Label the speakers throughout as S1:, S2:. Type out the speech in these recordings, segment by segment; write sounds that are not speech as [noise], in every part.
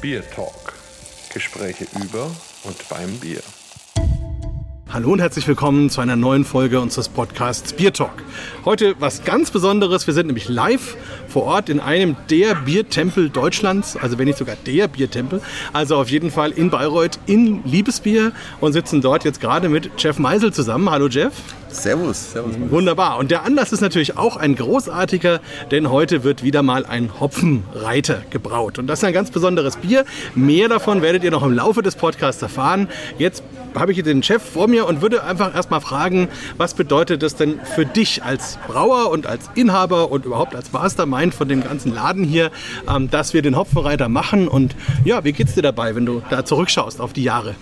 S1: Bier Talk. Gespräche über und beim Bier.
S2: Hallo und herzlich willkommen zu einer neuen Folge unseres Podcasts Bier Talk. Heute was ganz Besonderes. Wir sind nämlich live vor Ort in einem der Biertempel Deutschlands, also wenn nicht sogar der Biertempel. Also auf jeden Fall in Bayreuth in Liebesbier und sitzen dort jetzt gerade mit Jeff Meisel zusammen. Hallo Jeff.
S3: Servus, servus.
S2: Wunderbar. Und der Anlass ist natürlich auch ein großartiger, denn heute wird wieder mal ein Hopfenreiter gebraut. Und das ist ein ganz besonderes Bier. Mehr davon werdet ihr noch im Laufe des Podcasts erfahren. Jetzt habe ich hier den Chef vor mir und würde einfach erstmal fragen, was bedeutet das denn für dich als Brauer und als Inhaber und überhaupt als Mastermind von dem ganzen Laden hier, ähm, dass wir den Hopfenreiter machen und ja, wie geht's dir dabei, wenn du da zurückschaust auf die Jahre?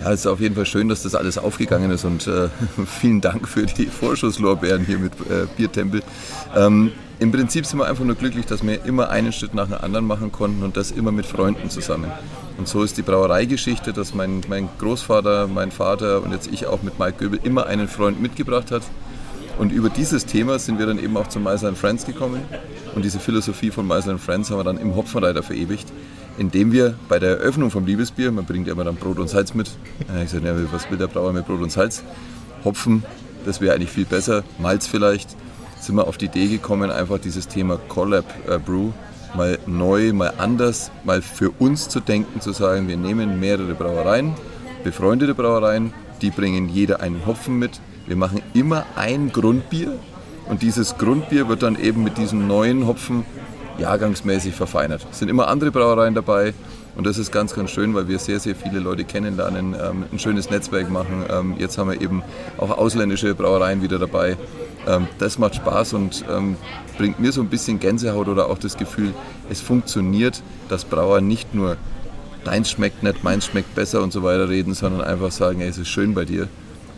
S3: Ja, es ist auf jeden Fall schön, dass das alles aufgegangen ist und äh, [laughs] vielen Dank für die Vorschusslorbeeren hier mit äh, Biertempel. Ähm, Im Prinzip sind wir einfach nur glücklich, dass wir immer einen Schritt nach dem anderen machen konnten und das immer mit Freunden zusammen. Und so ist die Brauereigeschichte, dass mein, mein Großvater, mein Vater und jetzt ich auch mit Mike Göbel immer einen Freund mitgebracht hat. Und über dieses Thema sind wir dann eben auch zu Meiser Friends gekommen. Und diese Philosophie von Meiser Friends haben wir dann im Hopfenreiter verewigt indem wir bei der Eröffnung vom Liebesbier, man bringt ja immer dann Brot und Salz mit, ich sagte, ja, was will der Brauer mit Brot und Salz? Hopfen, das wäre eigentlich viel besser, Malz vielleicht, sind wir auf die Idee gekommen, einfach dieses Thema Collab äh, Brew mal neu, mal anders, mal für uns zu denken, zu sagen, wir nehmen mehrere Brauereien, befreundete Brauereien, die bringen jeder einen Hopfen mit. Wir machen immer ein Grundbier und dieses Grundbier wird dann eben mit diesem neuen Hopfen jahrgangsmäßig verfeinert. Es sind immer andere Brauereien dabei und das ist ganz, ganz schön, weil wir sehr, sehr viele Leute kennenlernen, ähm, ein schönes Netzwerk machen. Ähm, jetzt haben wir eben auch ausländische Brauereien wieder dabei. Ähm, das macht Spaß und bringt mir so ein bisschen Gänsehaut oder auch das Gefühl, es funktioniert, dass Brauer nicht nur deins schmeckt nicht, meins schmeckt besser und so weiter reden, sondern einfach sagen, ey, es ist schön bei dir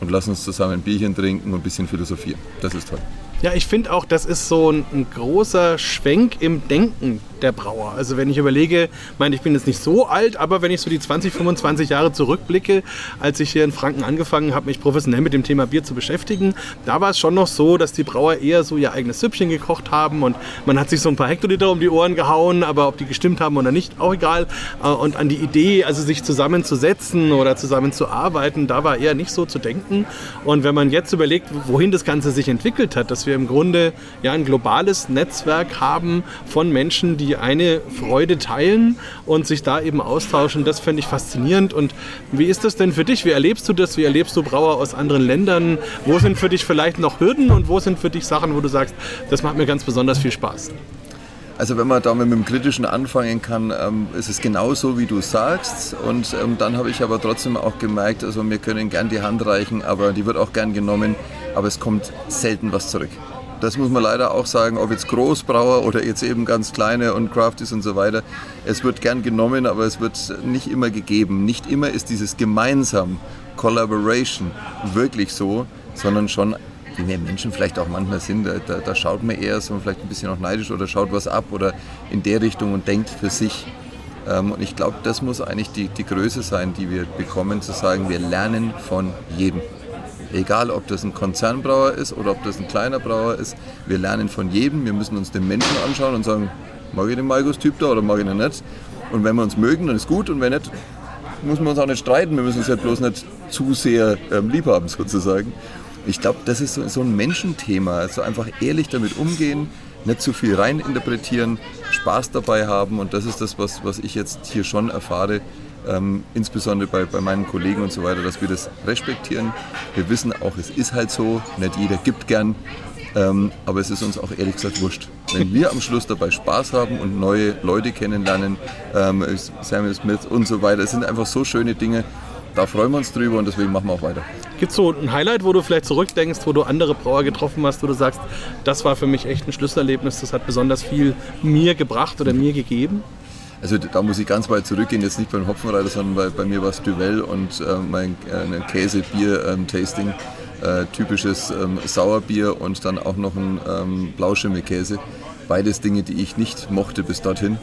S3: und lass uns zusammen ein Bierchen trinken und ein bisschen philosophieren. Das ist toll.
S2: Ja, ich finde auch, das ist so ein, ein, großer Schwenk im Denken der Brauer. Also wenn ich überlege, meine, ich bin jetzt nicht so alt, aber wenn ich so die 20, 25 Jahre zurückblicke, als ich hier in Franken angefangen habe, mich professionell mit dem Thema Bier zu beschäftigen, da war es schon noch so, dass die Brauer eher so ihr eigenes Süppchen gekocht haben und man hat sich so ein paar Hektoliter um die Ohren gehauen, aber ob die gestimmt haben oder nicht, auch egal. Äh, und an die Idee, also sich zusammenzusetzen oder zusammenzuarbeiten, da war eher nicht so zu denken. Und wenn man jetzt überlegt, wohin das Ganze sich entwickelt hat, dass wir wir im Grunde ja ein globales Netzwerk haben von Menschen, die eine Freude teilen und sich da eben austauschen. Das finde ich faszinierend. Und wie ist das denn für dich? Wie erlebst du das? Wie erlebst du Brauer aus anderen Ländern? Wo sind für dich vielleicht noch Hürden und wo sind für dich Sachen, wo du sagst, das macht mir ganz besonders viel Spaß?
S3: Also wenn man da mit dem Kritischen anfangen kann, ähm, ist es genau so, wie du sagst. Und ähm, dann habe ich aber trotzdem auch gemerkt, also wir können gern die Hand reichen, aber die wird auch gern genommen, aber es kommt selten was zurück. Das muss man leider auch sagen, ob jetzt Großbrauer oder jetzt eben ganz kleine und Crafties und so weiter. Es wird gern genommen, aber es wird nicht immer gegeben. Nicht immer ist dieses gemeinsam, Collaboration wirklich so, sondern schon wie wir Menschen vielleicht auch manchmal sind, da, da, da schaut man eher so vielleicht ein bisschen auch neidisch oder schaut was ab oder in der Richtung und denkt für sich. Ähm, und ich glaube, das muss eigentlich die, die Größe sein, die wir bekommen, zu sagen, wir lernen von jedem. Egal, ob das ein Konzernbrauer ist oder ob das ein kleiner Brauer ist, wir lernen von jedem. Wir müssen uns den Menschen anschauen und sagen, mag ich den Markus-Typ da oder mag ich ihn nicht? Und wenn wir uns mögen, dann ist gut und wenn nicht, muss man uns auch nicht streiten. Wir müssen uns halt bloß nicht zu sehr ähm, lieb haben, [laughs] sozusagen. Ich glaube, das ist so, so ein Menschenthema. Also einfach ehrlich damit umgehen, nicht zu viel reininterpretieren, Spaß dabei haben. Und das ist das, was, was ich jetzt hier schon erfahre, ähm, insbesondere bei, bei meinen Kollegen und so weiter, dass wir das respektieren. Wir wissen auch, es ist halt so, nicht jeder gibt gern, ähm, aber es ist uns auch ehrlich gesagt wurscht. Wenn wir am Schluss dabei Spaß haben und neue Leute kennenlernen, ähm, Samuel Smith und so weiter, es sind einfach so schöne Dinge, da freuen wir uns drüber und deswegen machen wir auch weiter.
S2: Gibt es so ein Highlight, wo du vielleicht zurückdenkst, wo du andere Brauer getroffen hast, wo du sagst, das war für mich echt ein Schlüsselerlebnis, das hat besonders viel mir gebracht oder mir gegeben?
S3: Also da muss ich ganz weit zurückgehen, jetzt nicht beim Hopfenreiter, sondern bei, bei mir war es Duvel und äh, mein äh, Käse-Bier-Tasting. Ähm, äh, typisches ähm, Sauerbier und dann auch noch ein ähm, Blauschimmelkäse. Beides Dinge, die ich nicht mochte bis dorthin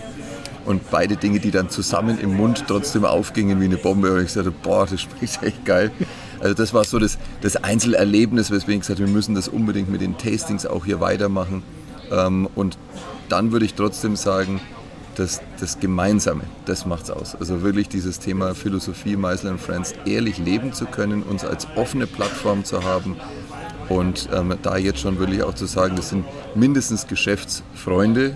S3: und beide Dinge, die dann zusammen im Mund trotzdem aufgingen wie eine Bombe. Und ich sagte, boah, das schmeckt echt geil. Also das war so das, das Einzelerlebnis, weswegen ich gesagt habe, wir müssen das unbedingt mit den Tastings auch hier weitermachen. Ähm, und dann würde ich trotzdem sagen, das, das Gemeinsame, das macht's aus. Also wirklich dieses Thema Philosophie, Meisel Friends ehrlich leben zu können, uns als offene Plattform zu haben und ähm, da jetzt schon wirklich auch zu sagen, das sind mindestens Geschäftsfreunde,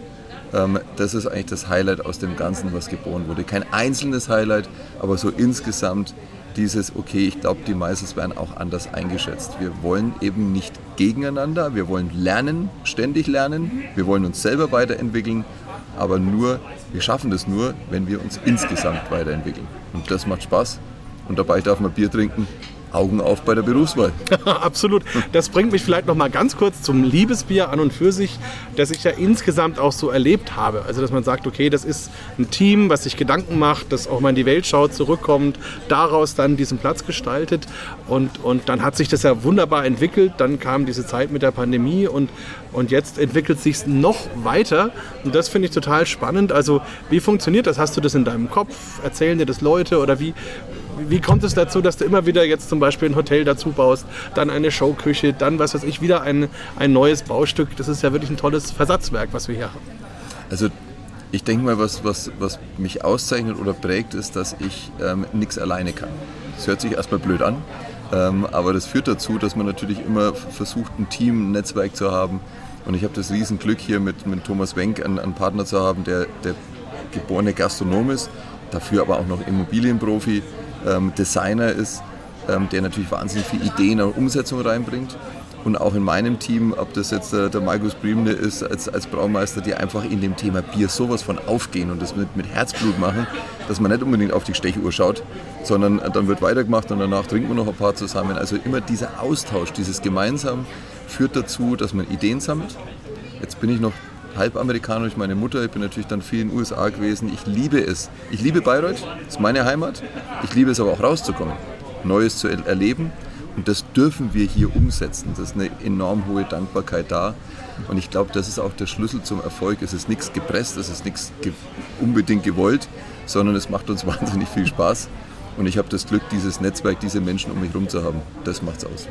S3: ähm, das ist eigentlich das Highlight aus dem Ganzen, was geboren wurde. Kein einzelnes Highlight, aber so insgesamt dieses, okay, ich glaube, die Meisels werden auch anders eingeschätzt. Wir wollen eben nicht gegeneinander, wir wollen lernen, ständig lernen, wir wollen uns selber weiterentwickeln, aber nur, wir schaffen das nur, wenn wir uns insgesamt weiterentwickeln. Und das macht Spaß. Und dabei darf man Bier trinken Augen auf bei der Berufswahl. [laughs]
S2: Absolut. Das bringt mich vielleicht noch mal ganz kurz zum Liebesbier an und für sich, das ich ja insgesamt auch so erlebt habe. Also, dass man sagt, okay, das ist ein Team, was sich Gedanken macht, das auch mal in die Weltschau zurückkommt, daraus dann diesen Platz gestaltet. Und, und dann hat sich das ja wunderbar entwickelt. Dann kam diese Zeit mit der Pandemie und, und jetzt entwickelt sich es noch weiter. Und das finde ich total spannend. Also, wie funktioniert das? Hast du das in deinem Kopf? Erzählen dir das Leute? Oder wie, wie kommt es dazu, dass du immer wieder jetzt zum Beispiel ein Hotel dazu baust, dann eine Showküche, dann was weiß ich, wieder ein, ein neues Baustück? Das ist ja wirklich ein tolles Versatzwerk, was wir hier haben.
S3: Also ich denke mal, was, was, was mich auszeichnet oder prägt, ist, dass ich ähm, nichts alleine kann. Das hört sich erstmal blöd an, ähm, aber das führt dazu, dass man natürlich immer versucht, ein Team, ein Netzwerk zu haben. Und ich habe das Riesenglück hier mit, mit Thomas Wenk einen, einen Partner zu haben, der, der geborene Gastronom ist, dafür aber auch noch Immobilienprofi, ähm, Designer ist, ähm, der natürlich wahnsinnig viele Ideen und Umsetzung reinbringt. Und auch in meinem Team, ob das jetzt der, der Markus Briemle ist als, als Braumeister, die einfach in dem Thema Bier sowas von aufgehen und das mit, mit Herzblut machen, dass man nicht unbedingt auf die Stechuhr schaut, sondern dann wird weitergemacht und danach trinkt man noch ein paar zusammen. Also immer dieser Austausch, dieses Gemeinsam führt dazu, dass man Ideen sammelt. Jetzt bin ich noch halb Amerikaner durch meine Mutter. Ich bin natürlich dann viel in den USA gewesen. Ich liebe es. Ich liebe Bayreuth, ist meine Heimat. Ich liebe es aber auch rauszukommen, Neues zu erleben. Und das dürfen wir hier umsetzen. Das ist eine enorm hohe Dankbarkeit da. Und ich glaube, das ist auch der Schlüssel zum Erfolg. Es ist nichts gepresst, es ist nichts ge unbedingt gewollt, sondern es macht uns [laughs] wahnsinnig viel Spaß. Und ich habe das Glück, dieses Netzwerk, diese Menschen um mich herum zu haben. Das macht's aus.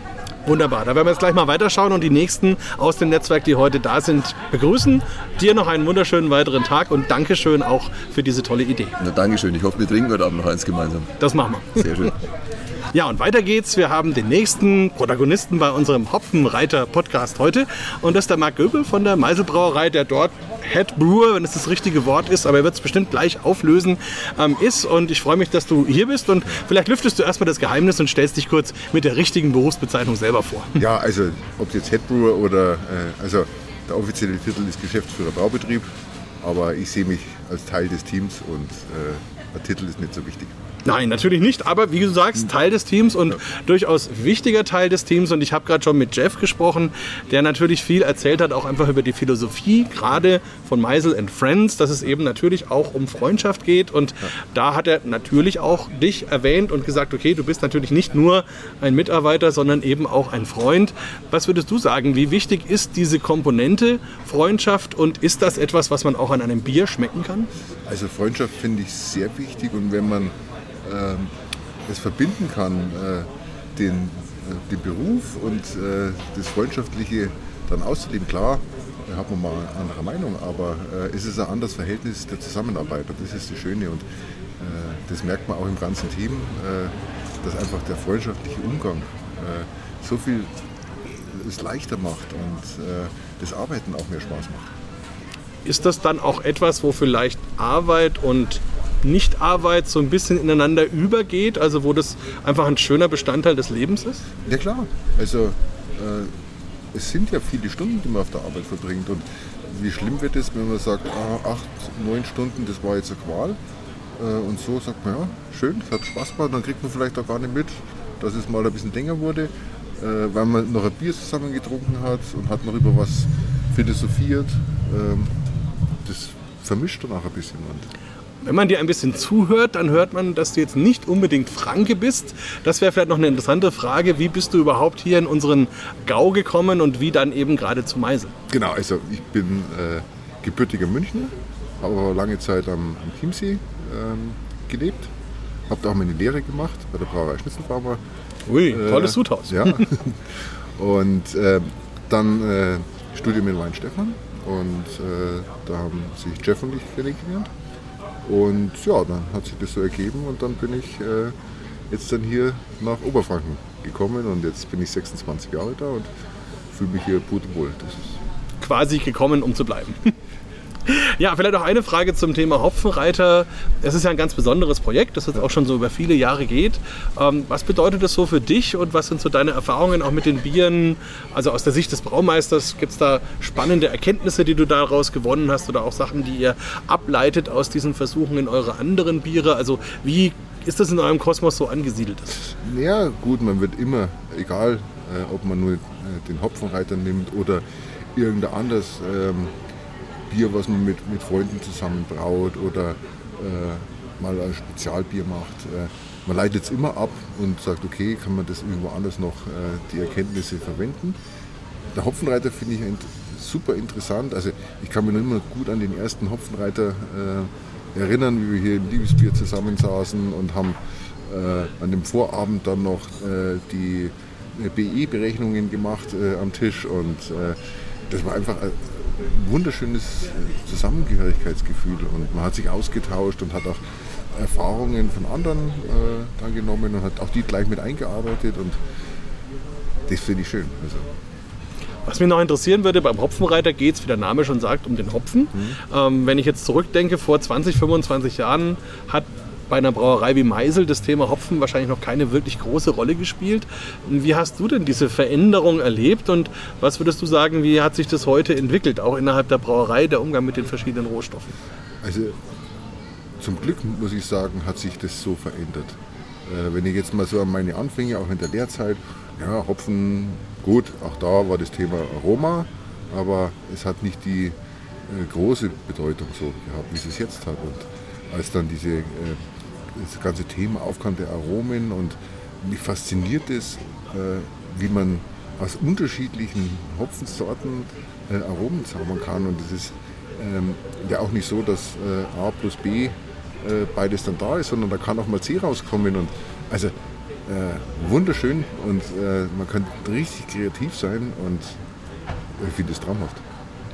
S2: Wunderbar. Da werden wir jetzt gleich mal weiterschauen und die nächsten aus dem Netzwerk, die heute da sind, begrüßen. Dir noch einen wunderschönen weiteren Tag und Dankeschön auch für diese tolle Idee.
S3: Na, Dankeschön. Ich hoffe, wir trinken heute Abend noch eins gemeinsam.
S2: Das machen wir.
S3: Sehr schön. [laughs]
S2: Ja, und weiter geht's. Wir haben den nächsten Protagonisten bei unserem Hopfenreiter-Podcast heute. Und das ist der Marc Göbel von der Meiselbrauerei, der dort Head Brewer, wenn es das richtige Wort ist, aber er wird es bestimmt gleich auflösen, ähm, ist. Und ich freue mich, dass du hier bist. Und vielleicht lüftest du erstmal das Geheimnis und stellst dich kurz mit der richtigen Berufsbezeichnung selber vor.
S4: Ja, also ob jetzt Head Brewer oder, äh, also der offizielle Titel ist Geschäftsführer Braubetrieb, aber ich sehe mich als Teil des Teams und äh, der Titel ist nicht so wichtig.
S2: Nein, natürlich nicht, aber wie du sagst, Teil des Teams und ja. durchaus wichtiger Teil des Teams. Und ich habe gerade schon mit Jeff gesprochen, der natürlich viel erzählt hat, auch einfach über die Philosophie, gerade von Meisel and Friends, dass es eben natürlich auch um Freundschaft geht. Und ja. da hat er natürlich auch dich erwähnt und gesagt, okay, du bist natürlich nicht nur ein Mitarbeiter, sondern eben auch ein Freund. Was würdest du sagen, wie wichtig ist diese Komponente Freundschaft und ist das etwas, was man auch an einem Bier schmecken kann?
S4: Also Freundschaft finde ich sehr wichtig und wenn man es verbinden kann, äh, den, äh, den Beruf und äh, das Freundschaftliche dann auszuleben. Klar, da hat man mal eine andere Meinung, aber es ist ein anderes Verhältnis der Zusammenarbeit und das ist das Schöne und das merkt man auch im ganzen Team, dass einfach der freundschaftliche Umgang so viel es leichter macht und das Arbeiten auch mehr Spaß macht.
S2: Ist das dann auch etwas, wo vielleicht Arbeit und Nichtarbeit so ein bisschen ineinander übergeht, also wo das einfach ein schöner Bestandteil des Lebens ist?
S4: Ja klar, also äh, es sind ja viele Stunden, die man auf der Arbeit verbringt und wie schlimm wird es, wenn man sagt, ah, acht, neun Stunden, das war jetzt eine Qual äh, und so sagt man, ja, schön, es hat Spaß gemacht, dann kriegt man vielleicht auch gar nicht mit, dass es mal ein bisschen länger wurde, äh, weil man noch ein Bier zusammen getrunken hat und hat noch über was philosophiert. Ähm, das vermischt dann auch ein bisschen. Und
S2: wenn man dir ein bisschen zuhört, dann hört man, dass du jetzt nicht unbedingt Franke bist. Das wäre vielleicht noch eine interessante Frage. Wie bist du überhaupt hier in unseren Gau gekommen und wie dann eben gerade zu Meise?
S4: Genau, also ich bin äh, gebürtiger Münchner, habe aber lange Zeit am, am Chiemsee ähm, gelebt, habe da auch meine Lehre gemacht bei der Brauerei Schnitzelbaumer.
S2: Ui, äh, tolles Sudhaus.
S4: Ja. [laughs] und äh, dann äh, Studium in Weinstefan und äh, da haben sich Jeff und ich kennengelernt. Und ja, dann hat sich das so ergeben und dann bin ich äh, jetzt dann hier nach Oberfranken gekommen und jetzt bin ich 26 Jahre da und fühle mich hier pudelwohl. Das ist
S2: Quasi gekommen, um zu bleiben. [laughs] Ja, vielleicht auch eine Frage zum Thema Hopfenreiter. Es ist ja ein ganz besonderes Projekt, das jetzt auch schon so über viele Jahre geht. Ähm, was bedeutet das so für dich und was sind so deine Erfahrungen auch mit den Bieren? Also aus der Sicht des Braumeisters, gibt es da spannende Erkenntnisse, die du daraus gewonnen hast oder auch Sachen, die ihr ableitet aus diesen Versuchen in eure anderen Biere? Also wie ist das in eurem Kosmos so angesiedelt?
S4: Ja, gut, man wird immer, egal äh, ob man nur äh, den Hopfenreiter nimmt oder irgendein anderes ähm, Bier, was man mit, mit Freunden zusammen braut oder äh, mal ein Spezialbier macht. Äh, man leitet es immer ab und sagt, okay, kann man das irgendwo anders noch äh, die Erkenntnisse verwenden. Der Hopfenreiter finde ich super interessant. Also ich kann mich noch immer gut an den ersten Hopfenreiter äh, erinnern, wie wir hier im Liebesbier zusammensaßen und haben äh, an dem Vorabend dann noch äh, die BE-Berechnungen gemacht am Tisch und das war einfach wunderschönes Zusammengehörigkeitsgefühl und man hat sich ausgetauscht und hat auch Erfahrungen von anderen äh, dann genommen und hat auch die gleich mit eingearbeitet und das finde ich schön. Also.
S2: Was mich noch interessieren würde, beim Hopfenreiter geht es, wie der Name schon sagt, um den Hopfen. Mhm. Ähm, wenn ich jetzt zurückdenke, vor 20, 25 Jahren hat bei einer Brauerei wie Meisel das Thema Hopfen wahrscheinlich noch keine wirklich große Rolle gespielt. Wie hast du denn diese Veränderung erlebt und was würdest du sagen, wie hat sich das heute entwickelt, auch innerhalb der Brauerei, der Umgang mit den verschiedenen Rohstoffen?
S4: Also zum Glück muss ich sagen, hat sich das so verändert. Äh, wenn ich jetzt mal so an meine Anfänge, auch in der Lehrzeit, ja, Hopfen, gut, auch da war das Thema Aroma, aber es hat nicht die äh, große Bedeutung so gehabt, wie es es jetzt hat. Und als dann diese äh, das ganze Thema aufkam der Aromen und mich fasziniert es, äh, wie man aus unterschiedlichen Hopfensorten äh, Aromen zaubern kann. Und es ist ähm, ja auch nicht so, dass äh, A plus B beides dann da ist, sondern da kann auch mal C rauskommen. Und also äh, wunderschön und äh, man kann richtig kreativ sein und ich finde es traumhaft.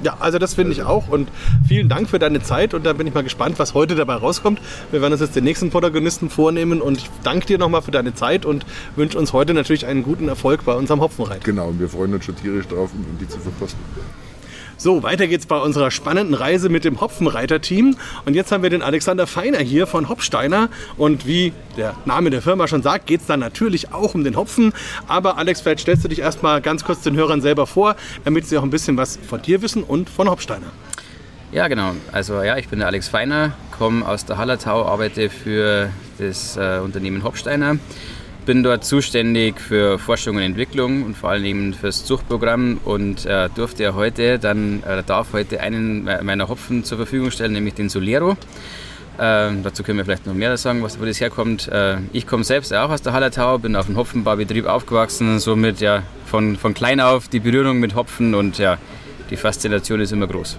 S2: Ja, also das finde ich auch und vielen Dank für deine Zeit und da bin ich mal gespannt, was heute dabei rauskommt. Wir werden uns jetzt den nächsten Protagonisten vornehmen und ich danke dir nochmal für deine Zeit und wünsche uns heute natürlich einen guten Erfolg bei unserem Hopfenreit.
S4: Genau, und wir freuen uns schon tierisch drauf, um die zu verpassen.
S2: So, weiter geht's bei unserer spannenden Reise mit dem Hopfenreiter-Team. Und jetzt haben wir den Alexander Feiner hier von Hopsteiner. Und wie der Name der Firma schon sagt, geht's dann natürlich auch um den Hopfen. Aber Alex, vielleicht stellst du dich erstmal ganz kurz den Hörern selber vor, damit sie auch ein bisschen was von dir wissen und von Hopsteiner.
S5: Ja, genau. Also ja, ich bin der Alex Feiner, komme aus der Hallertau, arbeite für das äh, Unternehmen Hopsteiner bin dort zuständig für Forschung und Entwicklung und vor allem fürs Zuchtprogramm und äh, durfte ja heute dann, äh, darf heute einen meiner Hopfen zur Verfügung stellen, nämlich den Solero. Äh, dazu können wir vielleicht noch mehr sagen, was, wo das herkommt. Äh, ich komme selbst auch aus der Hallertau, bin auf dem Hopfenbaubetrieb aufgewachsen, somit ja von, von klein auf die Berührung mit Hopfen und ja, die Faszination ist immer groß.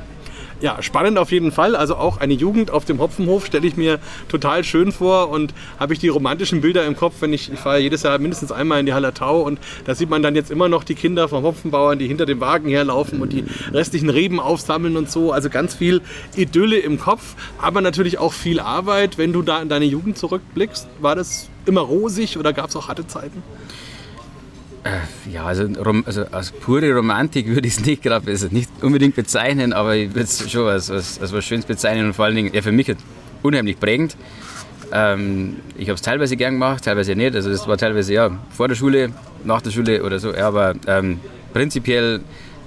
S2: Ja, spannend auf jeden Fall. Also auch eine Jugend auf dem Hopfenhof stelle ich mir total schön vor und habe ich die romantischen Bilder im Kopf, wenn ich, ich fahre jedes Jahr mindestens einmal in die Hallertau und da sieht man dann jetzt immer noch die Kinder vom Hopfenbauern, die hinter dem Wagen herlaufen und die restlichen Reben aufsammeln und so. Also ganz viel Idylle im Kopf, aber natürlich auch viel Arbeit. Wenn du da in deine Jugend zurückblickst, war das immer rosig oder gab es auch harte Zeiten?
S5: Äh, ja, also, also, als pure Romantik würde ich es nicht gerade also nicht unbedingt bezeichnen, aber ich würde es schon als, als, als was Schönes bezeichnen und vor allen Dingen ja, für mich unheimlich prägend. Ähm, ich habe es teilweise gern gemacht, teilweise nicht. Also das war teilweise ja vor der Schule, nach der Schule oder so. Ja, aber ähm, prinzipiell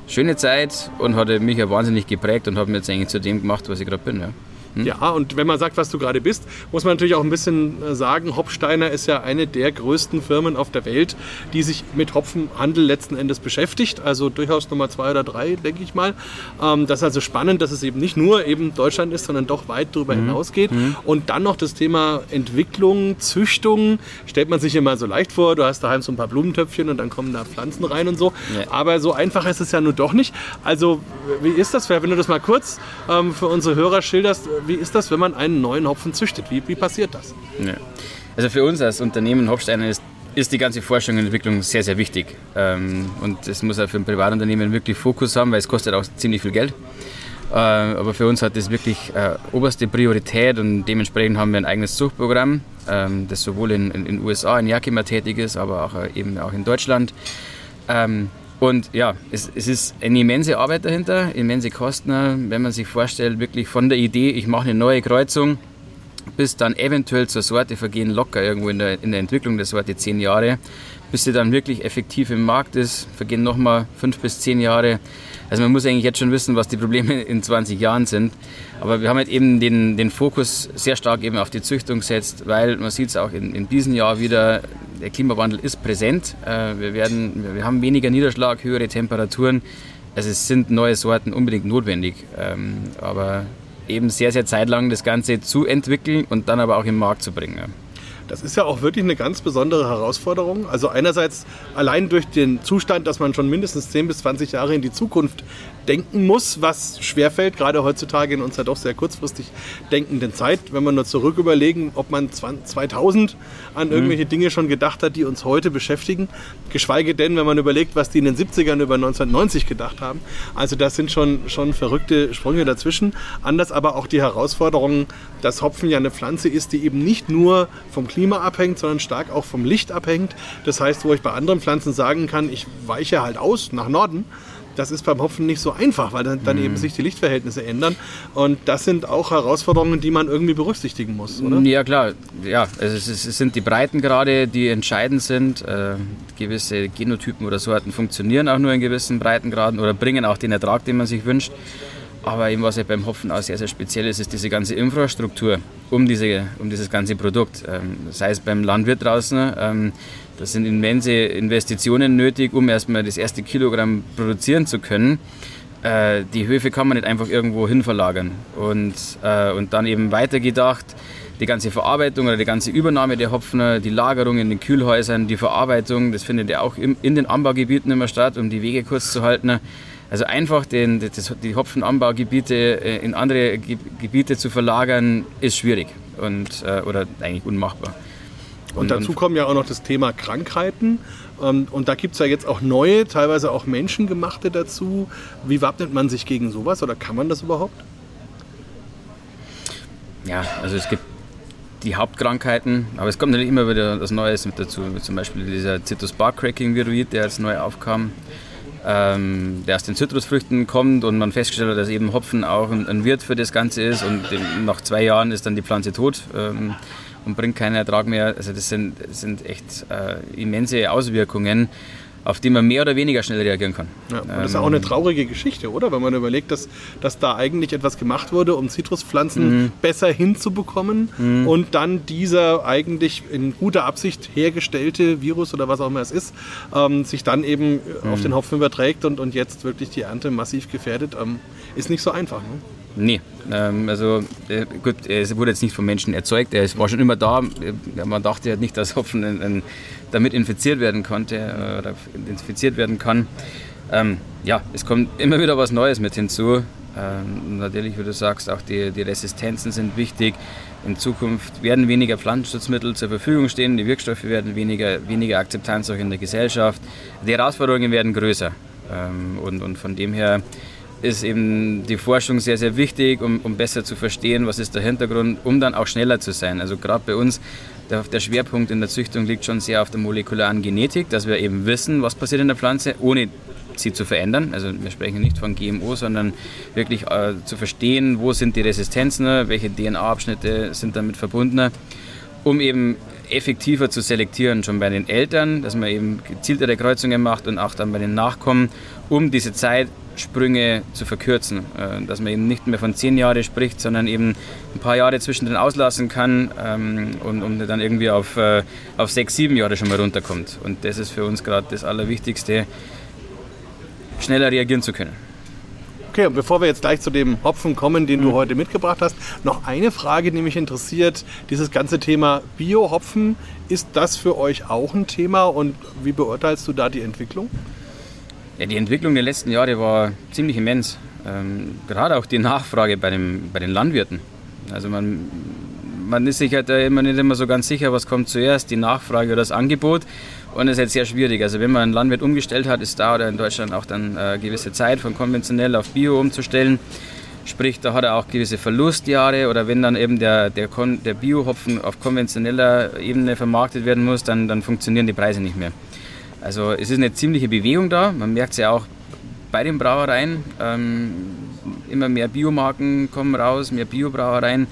S5: schöne Zeit und hat mich ja wahnsinnig geprägt und hat mir jetzt eigentlich zu dem gemacht, was ich gerade bin. Ja.
S2: Hm? Ja, und wenn man sagt, was du gerade bist, muss man natürlich auch ein bisschen äh, sagen, Hopsteiner ist ja eine der größten Firmen auf der Welt, die sich mit Hopfenhandel letzten Endes beschäftigt. Also durchaus Nummer zwei oder drei, denke ich mal. Ähm, das ist also spannend, dass es eben nicht nur eben Deutschland ist, sondern doch weit darüber mhm. hinausgeht. Mhm. Und dann noch das Thema Entwicklung, Züchtung. Stellt man sich immer so leicht vor, du hast daheim so ein paar Blumentöpfchen und dann kommen da Pflanzen rein und so. Ja. Aber so einfach ist es ja nun doch nicht. Also wie ist das, wenn du das mal kurz ähm, für unsere Hörer schilderst, wie ist das, wenn man einen neuen Hopfen züchtet? Wie, wie passiert das?
S5: Ja. Also für uns als Unternehmen Hopsteiner ist ist die ganze Forschung und Entwicklung sehr, sehr wichtig. Ähm, und das muss auch für ein Privatunternehmen wirklich Fokus haben, weil es kostet auch ziemlich viel Geld. Äh, aber für uns hat das wirklich äh, oberste Priorität und dementsprechend haben wir ein eigenes Zuchtprogramm, ähm, das sowohl in den USA, in Yakima tätig ist, aber auch äh, eben auch in Deutschland. Ähm, und ja, es, es, ist eine immense Arbeit dahinter, immense Kosten, wenn man sich vorstellt, wirklich von der Idee, ich mache eine neue Kreuzung, bis dann eventuell zur Sorte vergehen locker irgendwo in der, in der Entwicklung der Sorte zehn Jahre, bis sie dann wirklich effektiv im Markt ist, vergehen nochmal fünf bis zehn Jahre. Also man muss eigentlich jetzt schon wissen, was die Probleme in 20 Jahren sind. Aber wir haben halt eben den, den Fokus sehr stark eben auf die Züchtung gesetzt, weil man sieht es auch in, in diesem Jahr wieder, der Klimawandel ist präsent. Äh, wir, werden, wir haben weniger Niederschlag, höhere Temperaturen. Also es sind neue Sorten unbedingt notwendig. Ähm, aber eben sehr, sehr zeitlang das Ganze zu entwickeln und dann aber auch im Markt zu bringen.
S2: Das ist ja auch wirklich eine ganz besondere Herausforderung. Also einerseits allein durch den Zustand, dass man schon mindestens 10 bis 20 Jahre in die Zukunft denken muss, was schwerfällt, gerade heutzutage in unserer doch sehr kurzfristig denkenden Zeit. Wenn wir nur zurück überlegen, ob man 2000 an mhm. irgendwelche Dinge schon gedacht hat, die uns heute beschäftigen, geschweige denn, wenn man überlegt, was die in den 70ern über 1990 gedacht haben. Also das sind schon, schon verrückte Sprünge dazwischen. Anders aber auch die Herausforderung, dass Hopfen ja eine Pflanze ist, die eben nicht nur vom Klima abhängt, sondern stark auch vom Licht abhängt. Das heißt, wo ich bei anderen Pflanzen sagen kann, ich weiche halt aus nach Norden, das ist beim Hopfen nicht so einfach, weil dann, dann mhm. eben sich die Lichtverhältnisse ändern. Und das sind auch Herausforderungen, die man irgendwie berücksichtigen muss, oder?
S5: Ja, klar. Ja, also es, es sind die Breitengrade, die entscheidend sind. Äh, gewisse Genotypen oder Sorten funktionieren auch nur in gewissen Breitengraden oder bringen auch den Ertrag, den man sich wünscht. Aber eben was ja beim Hopfen auch sehr, sehr speziell ist, ist diese ganze Infrastruktur um, diese, um dieses ganze Produkt. Ähm, sei es beim Landwirt draußen, ähm, das sind immense Investitionen nötig, um erstmal das erste Kilogramm produzieren zu können. Äh, die Höfe kann man nicht einfach irgendwo hin verlagern. Und, äh, und dann eben weitergedacht, die ganze Verarbeitung oder die ganze Übernahme der Hopfen, die Lagerung in den Kühlhäusern, die Verarbeitung, das findet ja auch in den Anbaugebieten immer statt, um die Wege kurz zu halten. Also einfach den, das, die Hopfenanbaugebiete äh, in andere Gebiete zu verlagern, ist schwierig und, oder eigentlich unmachbar.
S2: Und dazu kommen ja auch noch das Thema Krankheiten. Ähm, und da gibt es ja jetzt auch neue, teilweise auch menschengemachte dazu. Wie wappnet man sich gegen sowas oder kann man das überhaupt?
S5: Ja, also es gibt die Hauptkrankheiten, aber es kommt natürlich immer wieder was Neues mit dazu. Zum Beispiel dieser Citrus Bark Cracking Viroid, der jetzt neu aufkam, ähm, der aus den Zitrusfrüchten kommt und man festgestellt hat, dass eben Hopfen auch ein, ein Wirt für das Ganze ist und nach zwei Jahren ist dann die Pflanze tot. Ähm, und bringt keinen Ertrag mehr. Also das sind, das sind echt äh, immense Auswirkungen, auf die man mehr oder weniger schnell reagieren kann.
S2: Ja, und das ist auch eine ähm, traurige Geschichte, oder? Wenn man überlegt, dass, dass da eigentlich etwas gemacht wurde, um Zitruspflanzen mhm. besser hinzubekommen mhm. und dann dieser eigentlich in guter Absicht hergestellte Virus oder was auch immer es ist, ähm, sich dann eben mhm. auf den Hopfen überträgt und, und jetzt wirklich die Ernte massiv gefährdet, ähm, ist nicht so einfach. Ne?
S5: Nee, ähm, also äh, gut, es wurde jetzt nicht vom Menschen erzeugt, er war schon immer da. Man dachte halt nicht, dass [laughs] Hopfen in, in, damit infiziert werden konnte äh, oder infiziert werden kann. Ähm, ja, es kommt immer wieder was Neues mit hinzu. Ähm, natürlich, wie du sagst, auch die, die Resistenzen sind wichtig. In Zukunft werden weniger Pflanzenschutzmittel zur Verfügung stehen, die Wirkstoffe werden weniger, weniger Akzeptanz auch in der Gesellschaft. Die Herausforderungen werden größer. Ähm, und, und von dem her ist eben die Forschung sehr, sehr wichtig, um, um besser zu verstehen, was ist der Hintergrund, um dann auch schneller zu sein. Also gerade bei uns, der, der Schwerpunkt in der Züchtung liegt schon sehr auf der molekularen Genetik, dass wir eben wissen, was passiert in der Pflanze, ohne sie zu verändern. Also wir sprechen nicht von GMO, sondern wirklich äh, zu verstehen, wo sind die Resistenzen, welche DNA-Abschnitte sind damit verbunden, um eben effektiver zu selektieren, schon bei den Eltern, dass man eben gezieltere Kreuzungen macht und auch dann bei den Nachkommen, um diese Zeit Sprünge zu verkürzen. Äh, dass man eben nicht mehr von zehn Jahren spricht, sondern eben ein paar Jahre zwischendrin auslassen kann ähm, und, und dann irgendwie auf, äh, auf sechs, sieben Jahre schon mal runterkommt. Und das ist für uns gerade das Allerwichtigste, schneller reagieren zu können.
S2: Okay, und bevor wir jetzt gleich zu dem Hopfen kommen, den du mhm. heute mitgebracht hast, noch eine Frage, die mich interessiert. Dieses ganze Thema Bio-Hopfen, ist das für euch auch ein Thema und wie beurteilst du da die Entwicklung?
S5: Ja, die Entwicklung der letzten Jahre war ziemlich immens. Ähm, gerade auch die Nachfrage bei, dem, bei den Landwirten. Also man, man ist sich halt immer nicht immer so ganz sicher, was kommt zuerst, die Nachfrage oder das Angebot. Und es ist jetzt sehr schwierig. Also wenn man ein Landwirt umgestellt hat, ist da oder in Deutschland auch dann äh, gewisse Zeit von konventionell auf Bio umzustellen. Sprich, da hat er auch gewisse Verlustjahre oder wenn dann eben der, der, der Biohopfen auf konventioneller Ebene vermarktet werden muss, dann, dann funktionieren die Preise nicht mehr. Also es ist eine ziemliche Bewegung da. Man merkt es ja auch bei den Brauereien. Ähm, immer mehr Biomarken kommen raus, mehr Biobrauereien.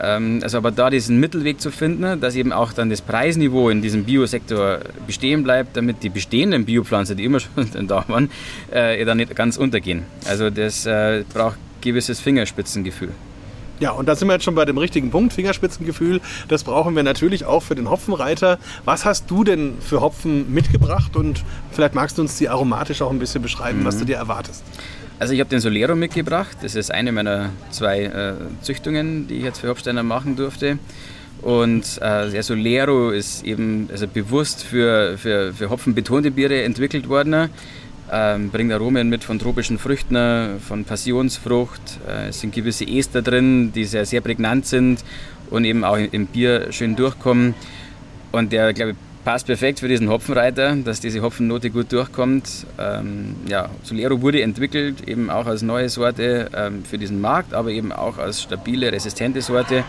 S5: Ähm, also aber da diesen Mittelweg zu finden, dass eben auch dann das Preisniveau in diesem Biosektor bestehen bleibt, damit die bestehenden Biopflanzen, die immer [laughs] schon da waren, äh, dann nicht ganz untergehen. Also das äh, braucht gewisses Fingerspitzengefühl.
S2: Ja, und da sind wir jetzt schon bei dem richtigen Punkt, Fingerspitzengefühl. Das brauchen wir natürlich auch für den Hopfenreiter. Was hast du denn für Hopfen mitgebracht? Und vielleicht magst du uns die aromatisch auch ein bisschen beschreiben, mhm. was du dir erwartest.
S5: Also ich habe den Solero mitgebracht. Das ist eine meiner zwei äh, Züchtungen, die ich jetzt für Hopsteiner machen durfte. Und äh, der Solero ist eben also bewusst für, für, für hopfenbetonte Biere entwickelt worden ähm, bringt Aromen mit von tropischen Früchten, von Passionsfrucht. Äh, es sind gewisse Ester drin, die sehr, sehr prägnant sind und eben auch im Bier schön durchkommen. Und der, glaube ich, passt perfekt für diesen Hopfenreiter, dass diese Hopfennote gut durchkommt. Ähm, ja, Solero wurde entwickelt, eben auch als neue Sorte ähm, für diesen Markt, aber eben auch als stabile, resistente Sorte.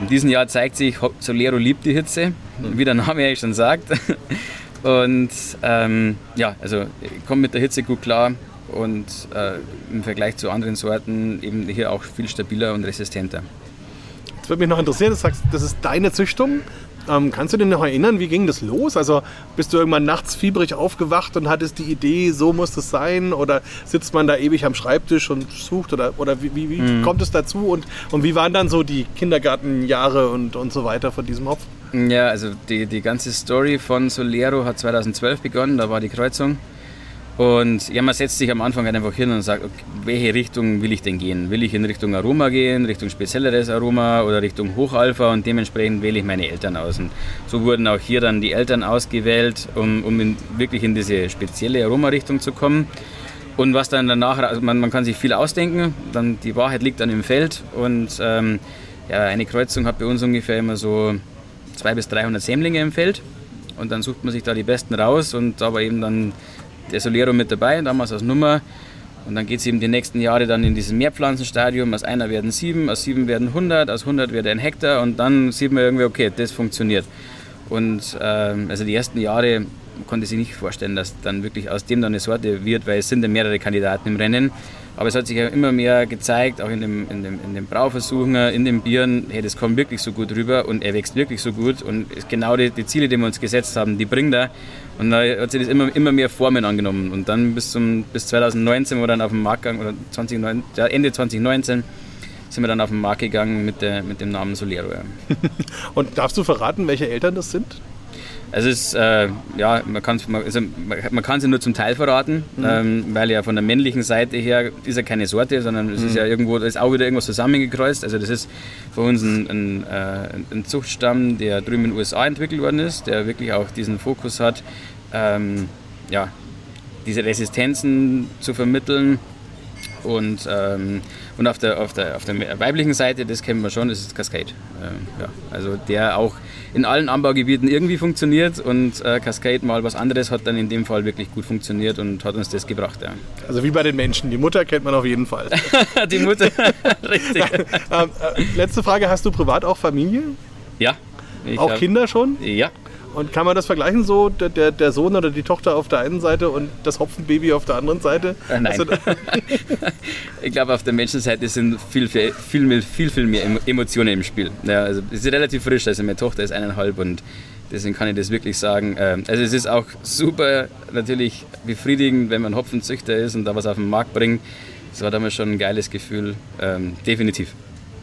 S5: In diesem Jahr zeigt sich, Solero liebt die Hitze, wie der Name eigentlich schon sagt. Und ähm, ja, also kommt mit der Hitze gut klar und äh, im Vergleich zu anderen Sorten eben hier auch viel stabiler und resistenter.
S2: Jetzt würde mich noch interessieren, du sagst, das ist deine Züchtung. Ähm, kannst du dich noch erinnern, wie ging das los? Also bist du irgendwann nachts fiebrig aufgewacht und hattest die Idee, so muss das sein? Oder sitzt man da ewig am Schreibtisch und sucht? Oder, oder wie, wie, wie mhm. kommt es dazu? Und, und wie waren dann so die Kindergartenjahre und, und so weiter von diesem Hopf?
S5: Ja, also die, die ganze Story von Solero hat 2012 begonnen, da war die Kreuzung. Und ja, man setzt sich am Anfang halt einfach hin und sagt, okay, welche Richtung will ich denn gehen? Will ich in Richtung Aroma gehen, Richtung spezielleres Aroma oder Richtung Hochalpha und dementsprechend wähle ich meine Eltern aus. Und so wurden auch hier dann die Eltern ausgewählt, um, um in, wirklich in diese spezielle Aromarichtung zu kommen. Und was dann danach, also man, man kann sich viel ausdenken, dann die Wahrheit liegt dann im Feld und ähm, ja, eine Kreuzung hat bei uns ungefähr immer so 200 bis 300 Sämlinge im Feld und dann sucht man sich da die besten raus und war eben dann der Solero mit dabei, damals als Nummer. Und dann geht es eben die nächsten Jahre dann in dieses Mehrpflanzenstadium. Aus einer werden sieben, aus sieben werden 100, aus 100 wird ein Hektar und dann sieht man irgendwie, okay, das funktioniert. Und ähm, also die ersten Jahre konnte sich nicht vorstellen, dass dann wirklich aus dem dann eine Sorte wird, weil es sind ja mehrere Kandidaten im Rennen. Aber es hat sich ja immer mehr gezeigt, auch in, dem, in, dem, in den Brauversuchen, in den Bieren, hey, das kommt wirklich so gut rüber und er wächst wirklich so gut. Und genau die, die Ziele, die wir uns gesetzt haben, die bringt er. Und da hat sich das immer, immer mehr Formen angenommen. Und dann bis, zum, bis 2019, wo wir dann auf dem Markt gegangen, oder 2019, ja, Ende 2019, sind wir dann auf den Markt gegangen mit, der, mit dem Namen Solero. [laughs]
S2: Und darfst du verraten, welche Eltern das sind?
S5: Es ist, äh, ja, man kann es also, man kann's ja nur zum Teil verraten, mhm. ähm, weil ja von der männlichen Seite her ist ja keine Sorte, sondern es mhm. ist ja irgendwo, da ist auch wieder irgendwas zusammengekreuzt. Also das ist für uns ein, ein, äh, ein, Zuchtstamm, der drüben in den USA entwickelt worden ist, der wirklich auch diesen Fokus hat, ähm, ja, diese Resistenzen zu vermitteln und ähm, und auf der, auf, der, auf der weiblichen Seite, das kennen wir schon, das ist Cascade. Ähm, ja, also der auch in allen Anbaugebieten irgendwie funktioniert und äh, Cascade mal was anderes hat dann in dem Fall wirklich gut funktioniert und hat uns das gebracht. Ja.
S2: Also wie bei den Menschen, die Mutter kennt man auf jeden Fall. [laughs]
S5: die Mutter, [laughs] richtig.
S2: ähm, äh, letzte Frage, hast du privat auch Familie?
S5: Ja.
S2: auch hab, Kinder schon?
S5: Ja,
S2: und kann man das vergleichen, so der, der, Sohn oder die Tochter auf der einen Seite und das Hopfenbaby auf der anderen Seite?
S5: Äh, nein. Also, [laughs] ich glaube, auf der Menschenseite sind viel, viel, viel, viel, viel mehr Emotionen im Spiel. Ja, also es ist relativ frisch, also meine Tochter ist eineinhalb und deswegen kann ich das wirklich sagen. Ähm, also es ist auch super natürlich befriedigend, wenn man Hopfenzüchter ist und da was auf den Markt bringt. Das war damals schon ein geiles Gefühl, ähm, definitiv.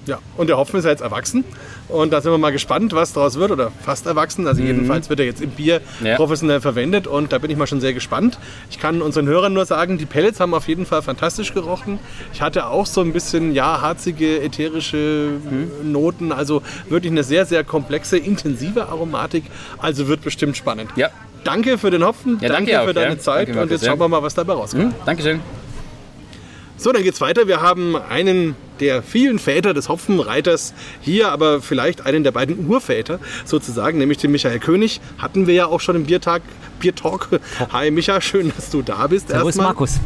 S2: Ja, und der Hopfen ist ja jetzt erwachsen. Und da sind wir mal gespannt, was daraus wird. Oder fast erwachsen. Also mhm. jedenfalls wird er jetzt im Bier ja. professionell verwendet. Und da bin ich mal schon sehr gespannt. Ich kann unseren Hörern nur sagen, die Pellets haben auf jeden Fall fantastisch gerochen. Ich hatte auch so ein bisschen, ja, harzige, ätherische mhm. Noten. Also wirklich eine sehr, sehr komplexe, intensive Aromatik. Also wird bestimmt spannend.
S5: Ja.
S2: Danke für den Hopfen.
S5: Ja,
S2: danke,
S5: danke
S2: für deine Zeit.
S5: Danke
S2: und jetzt schauen wir mal, was dabei rauskommt. Mhm.
S5: Dankeschön.
S2: So, dann geht's weiter. Wir haben einen der vielen Väter des Hopfenreiters hier, aber vielleicht einen der beiden Urväter sozusagen, nämlich den Michael König, hatten wir ja auch schon im Biertag, Biertalk. Hi Micha, schön, dass du da bist.
S6: Servus
S2: erstmal.
S6: Markus.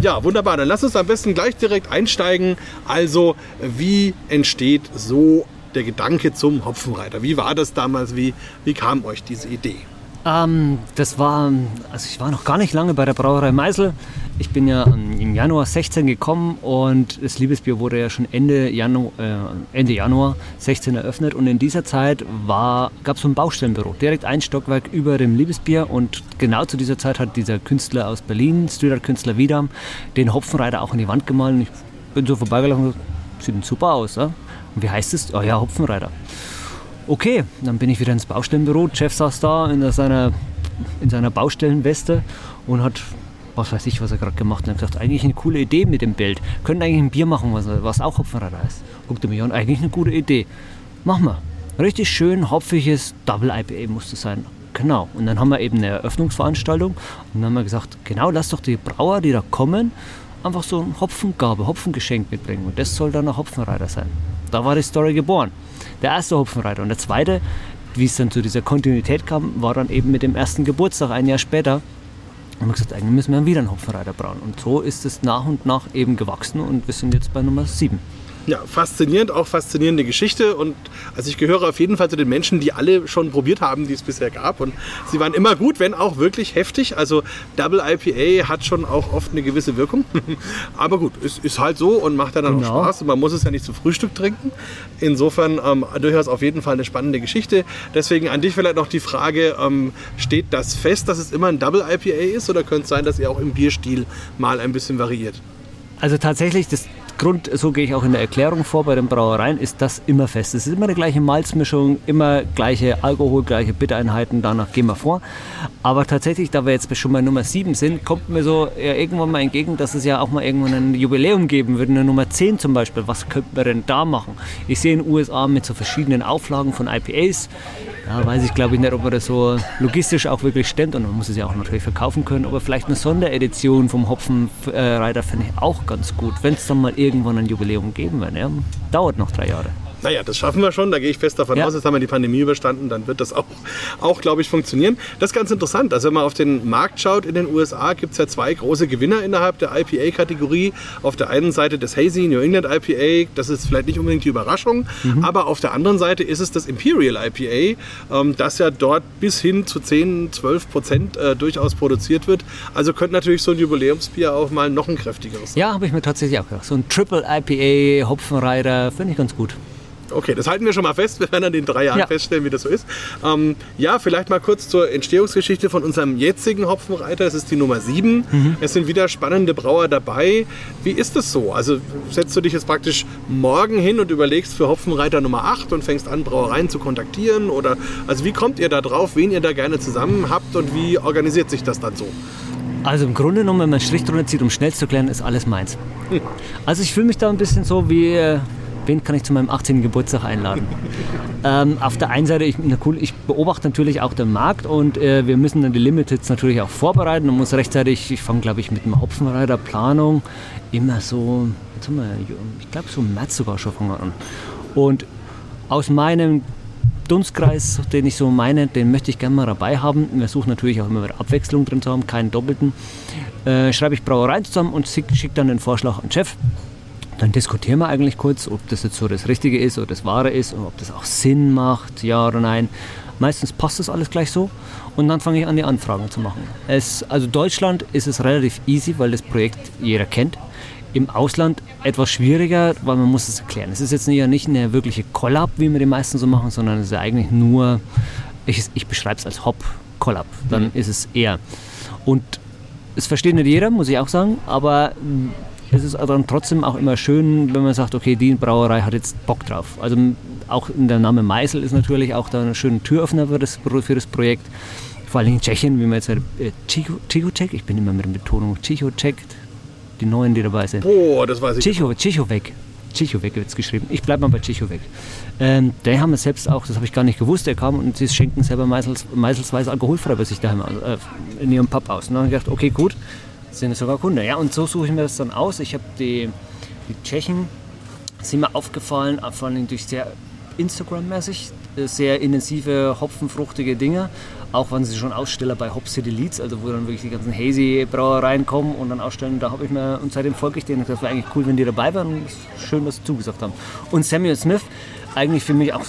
S2: Ja, wunderbar. Dann lass uns am besten gleich direkt einsteigen. Also, wie entsteht so der Gedanke zum Hopfenreiter? Wie war das damals? Wie, wie kam euch diese Idee?
S6: Ähm, das war, also ich war noch gar nicht lange bei der Brauerei Meisel. Ich bin ja ähm, im Januar 16 gekommen und das Liebesbier wurde ja schon Ende Januar, äh, Ende Januar 16 eröffnet. Und in dieser Zeit gab es so ein Baustellenbüro, direkt ein Stockwerk über dem Liebesbier. Und genau zu dieser Zeit hat dieser Künstler aus Berlin, Street Art Künstler Wiedam, den Hopfenreiter auch an die Wand gemalt. Und ich bin so vorbeigelaufen und gesagt, sieht super aus. Ja? Und wie heißt es? Oh ja, Hopfenreiter. Okay, dann bin ich wieder ins Baustellenbüro. Chef saß da in seiner, in seiner Baustellenweste und hat, was weiß ich, was er gerade gemacht hat. Und hat gesagt, eigentlich eine coole Idee mit dem Bild. Können eigentlich ein Bier machen, was, was auch Hopfenreiter ist. Guckte mich an, eigentlich eine gute Idee. Machen wir. Richtig schön hopfiges Double IPA musste sein. Genau. Und dann haben wir eben eine Eröffnungsveranstaltung und dann haben wir gesagt, genau, lass doch die Brauer, die da kommen, einfach so ein Hopfengabe, Hopfengeschenk mitbringen. Und das soll dann ein Hopfenreiter sein. Da war die Story geboren. Der erste Hopfenreiter. Und der zweite, wie es dann zu dieser Kontinuität kam, war dann eben mit dem ersten Geburtstag ein Jahr später. Und wir gesagt, eigentlich müssen wir wieder einen Hopfenreiter brauen. Und so ist es nach und nach eben gewachsen und wir sind jetzt bei Nummer 7
S2: ja, faszinierend, auch faszinierende Geschichte. Und also ich gehöre auf jeden Fall zu den Menschen, die alle schon probiert haben, die es bisher gab. Und sie waren immer gut, wenn auch wirklich heftig. Also Double IPA hat schon auch oft eine gewisse Wirkung. [laughs] Aber gut, es ist halt so und macht dann genau. auch Spaß. Und man muss es ja nicht zu Frühstück trinken. Insofern ähm, durchaus auf jeden Fall eine spannende Geschichte. Deswegen an dich vielleicht noch die Frage, ähm, steht das fest, dass es immer ein Double IPA ist? Oder könnte es sein, dass ihr auch im Bierstil mal ein bisschen variiert?
S6: Also tatsächlich, das Grund, so gehe ich auch in der Erklärung vor bei den Brauereien, ist das immer fest. Es ist immer die gleiche Malzmischung, immer gleiche Alkohol, gleiche Bittereinheiten, danach gehen wir vor. Aber tatsächlich, da wir jetzt schon bei Nummer 7 sind, kommt mir so ja, irgendwann mal entgegen, dass es ja auch mal irgendwann ein Jubiläum geben würde, eine Nummer 10 zum Beispiel. Was könnten wir denn da machen? Ich sehe in den USA mit so verschiedenen Auflagen von IPAs, ja, weiß ich glaube ich nicht, ob man das so logistisch auch wirklich stemmt und man muss es ja auch natürlich verkaufen können, aber vielleicht eine Sonderedition vom Hopfenreiter äh, finde ich auch ganz gut, wenn es dann mal irgendwann ein Jubiläum geben wird. Ja. Dauert noch drei Jahre.
S2: Naja, das schaffen wir schon, da gehe ich fest davon ja. aus. Jetzt haben wir die Pandemie überstanden, dann wird das auch, auch glaube ich, funktionieren. Das ist ganz interessant. Also wenn man auf den Markt schaut in den USA, gibt es ja zwei große Gewinner innerhalb der IPA-Kategorie. Auf der einen Seite das Hazy New England IPA, das ist vielleicht nicht unbedingt die Überraschung, mhm. aber auf der anderen Seite ist es das Imperial IPA, ähm, das ja dort bis hin zu 10, 12 Prozent äh, durchaus produziert wird. Also könnte natürlich so ein Jubiläumsbier auch mal noch ein kräftigeres
S6: sein. Ja, habe ich mir tatsächlich auch gedacht. So ein Triple IPA, Hopfenreiter, finde ich ganz gut.
S2: Okay, das halten wir schon mal fest. Wir werden dann in drei Jahren ja. feststellen, wie das so ist. Ähm, ja, vielleicht mal kurz zur Entstehungsgeschichte von unserem jetzigen Hopfenreiter. Es ist die Nummer 7. Mhm. Es sind wieder spannende Brauer dabei. Wie ist das so? Also setzt du dich jetzt praktisch morgen hin und überlegst für Hopfenreiter Nummer 8 und fängst an, Brauereien zu kontaktieren? Oder also wie kommt ihr da drauf, wen ihr da gerne zusammen habt und wie organisiert sich das dann so?
S6: Also im Grunde genommen, wenn man einen Strich drunter zieht, um schnell zu klären, ist alles meins. Hm. Also ich fühle mich da ein bisschen so wie äh, wen kann ich zu meinem 18. Geburtstag einladen? [laughs] ähm, auf der einen Seite, ich, cool, ich, beobachte natürlich auch den Markt und äh, wir müssen dann die Limiteds natürlich auch vorbereiten und muss rechtzeitig, ich fange glaube ich mit dem Hopfenreiter Planung immer so, wir, ich glaube so im März sogar schon fangen an. Und aus meinem Dunstkreis, den ich so meine, den möchte ich gerne mal dabei haben. Wir suchen natürlich auch immer wieder Abwechslung drin zu haben, keinen doppelten. Äh, schreibe ich Brauereien zusammen und schicke dann den Vorschlag an den Chef. Dann diskutieren wir eigentlich kurz, ob das jetzt so das Richtige ist oder das Wahre ist und ob das auch Sinn macht, ja oder nein. Meistens passt das alles gleich so und dann fange ich an, die Anfragen zu machen. Es, also Deutschland ist es relativ easy, weil das Projekt jeder kennt. Im Ausland etwas schwieriger, weil man muss es erklären. Es ist jetzt ja nicht eine wirkliche Collab, wie wir die meisten so machen, sondern es ist eigentlich nur, ich, ich beschreibe es als Hop-Collab. Dann mhm. ist es eher. Und es versteht nicht jeder, muss ich auch sagen, aber es ist dann trotzdem auch immer schön, wenn man sagt, okay, die Brauerei hat jetzt Bock drauf. Also auch der Name Meisel ist natürlich auch da ein schöner Türöffner für das, für das Projekt. Vor allem in Tschechien, wie man jetzt sagt, äh, Chichocek, ich bin immer mit der Betonung, Chichocek, die Neuen, die dabei sind.
S2: Boah, das weiß ich
S6: Chicho, Chichowek. Chichowek wird es geschrieben. Ich bleibe mal bei Chichowek. Ähm, der haben es selbst auch, das habe ich gar nicht gewusst, der kam und sie schenken selber meistens, meistensweise alkoholfrei bei sich daheim äh, in ihrem Pub aus. Und dann habe ich gedacht, okay, gut, sind sogar Kunde. Ja, und so suche ich mir das dann aus. Ich habe die, die Tschechen sind mir aufgefallen, äh, vor allem durch sehr Instagram-mäßig, äh, sehr intensive, hopfenfruchtige Dinge. Auch wenn sie schon Aussteller bei Hop City Leads, also wo dann wirklich die ganzen Hazy-Brauereien kommen und dann ausstellen, da habe ich mir, und seitdem folge ich denen, das wäre eigentlich cool, wenn die dabei wären schön, dass sie zugesagt haben. Und Samuel Smith, eigentlich für mich auch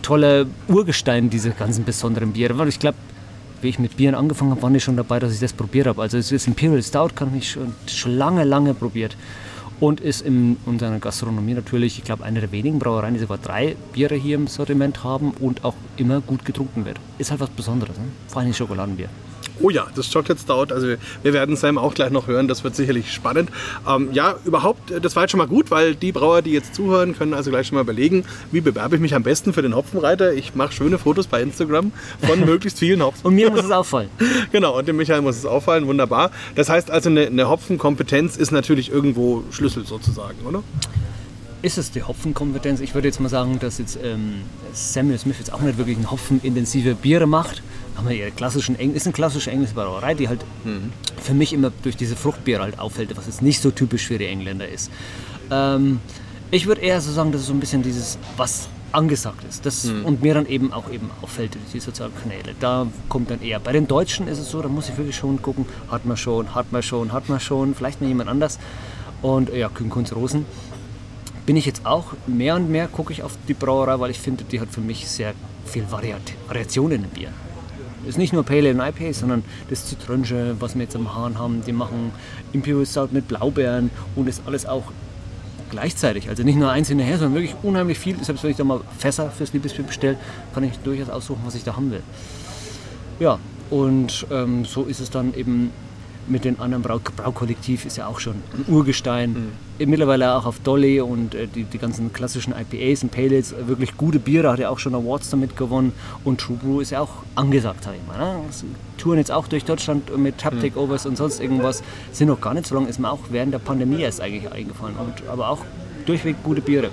S6: tolle Urgestein dieser ganzen besonderen Biere, weil ich glaube, wie ich mit Bieren angefangen habe, waren die schon dabei, dass ich das probiert habe. Also das Imperial Stout kann ich schon, schon lange, lange probiert und ist in unserer Gastronomie natürlich, ich glaube, eine der wenigen Brauereien, die sogar drei Biere hier im Sortiment haben und auch immer gut getrunken wird. Ist halt was Besonderes, ne? vor allem Schokoladenbier.
S2: Oh ja, das Chocolate Stout, also wir werden Sam auch gleich noch hören, das wird sicherlich spannend. Ähm, ja, überhaupt, äh, das war jetzt schon mal gut, weil die Brauer, die jetzt zuhören, können also gleich schon mal überlegen, wie bewerbe ich mich am besten für den Hopfenreiter. Ich mache schöne Fotos bei Instagram von [laughs] möglichst vielen Hopfen.
S6: Und mir muss es auffallen. [laughs]
S2: genau, und dem Michael muss es auffallen, wunderbar. Das heißt also, eine, eine Hopfenkompetenz ist natürlich irgendwo Schlüssel sozusagen, oder?
S6: ist es die Hopfenkompetenz. Ich würde jetzt mal sagen, dass jetzt ähm, Samuel Smith jetzt auch nicht wirklich ein hopfenintensive Biere macht. Haben wir klassischen Eng ist eine klassische englische Brauerei, die halt mhm. für mich immer durch diese Fruchtbiere halt auffällt, was jetzt nicht so typisch für die Engländer ist. Ähm, ich würde eher so sagen, dass es so ein bisschen dieses, was angesagt ist. Das, mhm. Und mir dann eben auch eben auffällt durch die sozialen Kanäle. Da kommt dann eher. Bei den Deutschen ist es so, da muss ich wirklich schon gucken, hat man schon, hat man schon, hat man schon, vielleicht mal jemand anders. Und ja, Kühn Kunz Rosen bin ich jetzt auch mehr und mehr gucke ich auf die Brauerei, weil ich finde, die hat für mich sehr viel Variat Variation in dem Bier. Ist nicht nur Pale Ale und IPA, sondern das Zitrönsche, was wir jetzt am Hahn haben. Die machen Imperial Stout mit Blaubeeren und ist alles auch gleichzeitig. Also nicht nur eins hinterher, sondern wirklich unheimlich viel. Selbst wenn ich da mal Fässer fürs Liebesbier bestelle, kann ich durchaus aussuchen, was ich da haben will. Ja, und ähm, so ist es dann eben mit den anderen Brau Braukollektiv ist ja auch schon ein Urgestein. Mhm. Mittlerweile auch auf Dolly und äh, die, die ganzen klassischen IPAs und Pale Ales, wirklich gute Biere, hat ja auch schon Awards damit gewonnen. Und True Brew ist ja auch angesagt, sag ich mal. Ne? Touren jetzt auch durch Deutschland mit Tap Takeovers mhm. und sonst irgendwas. Sind noch gar nicht so lange, ist mir auch während der Pandemie erst eigentlich eingefallen. Und, aber auch durchweg gute Biere.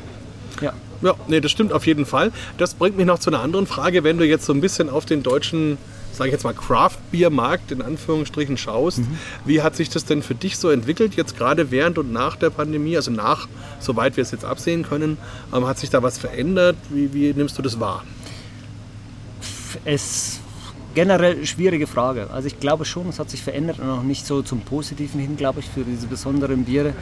S2: Ja. Ja, nee, das stimmt auf jeden Fall. Das bringt mich noch zu einer anderen Frage, wenn du jetzt so ein bisschen auf den deutschen sage ich jetzt mal, Craft-Bier-Markt in Anführungsstrichen schaust. Mhm. Wie hat sich das denn für dich so entwickelt, jetzt gerade während und nach der Pandemie, also nach, soweit wir es jetzt absehen können? Ähm, hat sich da was verändert? Wie, wie nimmst du das wahr?
S6: Es generell schwierige Frage. Also ich glaube schon, es hat sich verändert und auch nicht so zum Positiven hin, glaube ich, für diese besonderen Biere.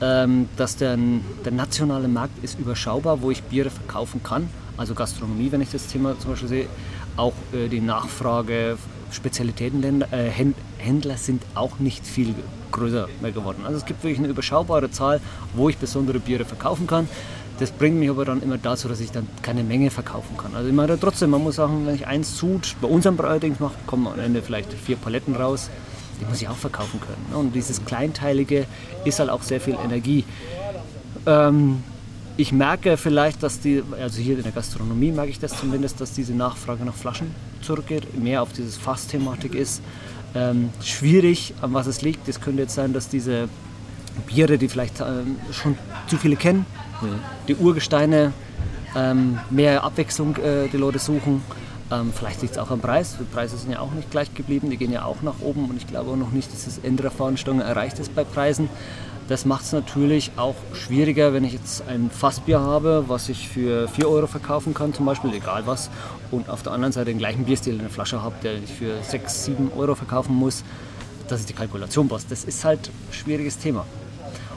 S6: Ähm, dass der, der nationale Markt ist überschaubar, wo ich Biere verkaufen kann. Also Gastronomie, wenn ich das Thema zum Beispiel sehe, auch äh, die Nachfrage, Spezialitätenhändler äh, sind auch nicht viel größer mehr geworden. Also es gibt wirklich eine überschaubare Zahl, wo ich besondere Biere verkaufen kann. Das bringt mich aber dann immer dazu, dass ich dann keine Menge verkaufen kann. Also ich meine trotzdem, man muss sagen, wenn ich eins tut, bei unserem allerdings mache, kommen am Ende vielleicht vier Paletten raus. Die muss ich auch verkaufen können. Ne? Und dieses Kleinteilige ist halt auch sehr viel Energie. Ähm, ich merke vielleicht, dass die, also hier in der Gastronomie merke ich das zumindest, dass diese Nachfrage nach Flaschen zurückgeht, mehr auf dieses Fass-Thematik ist. Ähm, schwierig, an was es liegt. Es könnte jetzt sein, dass diese Biere, die vielleicht ähm, schon zu viele kennen, ja. die Urgesteine, ähm, mehr Abwechslung äh, die Leute suchen. Ähm, vielleicht liegt es auch am Preis. Die Preise sind ja auch nicht gleich geblieben, die gehen ja auch nach oben und ich glaube auch noch nicht, dass das Ende der Fahnenstange erreicht ist bei Preisen. Das macht es natürlich auch schwieriger, wenn ich jetzt ein Fassbier habe, was ich für 4 Euro verkaufen kann, zum Beispiel, egal was, und auf der anderen Seite den gleichen Bierstil in der Flasche habe, der ich für 6, 7 Euro verkaufen muss, dass ich die Kalkulation passt. Das ist halt ein schwieriges Thema.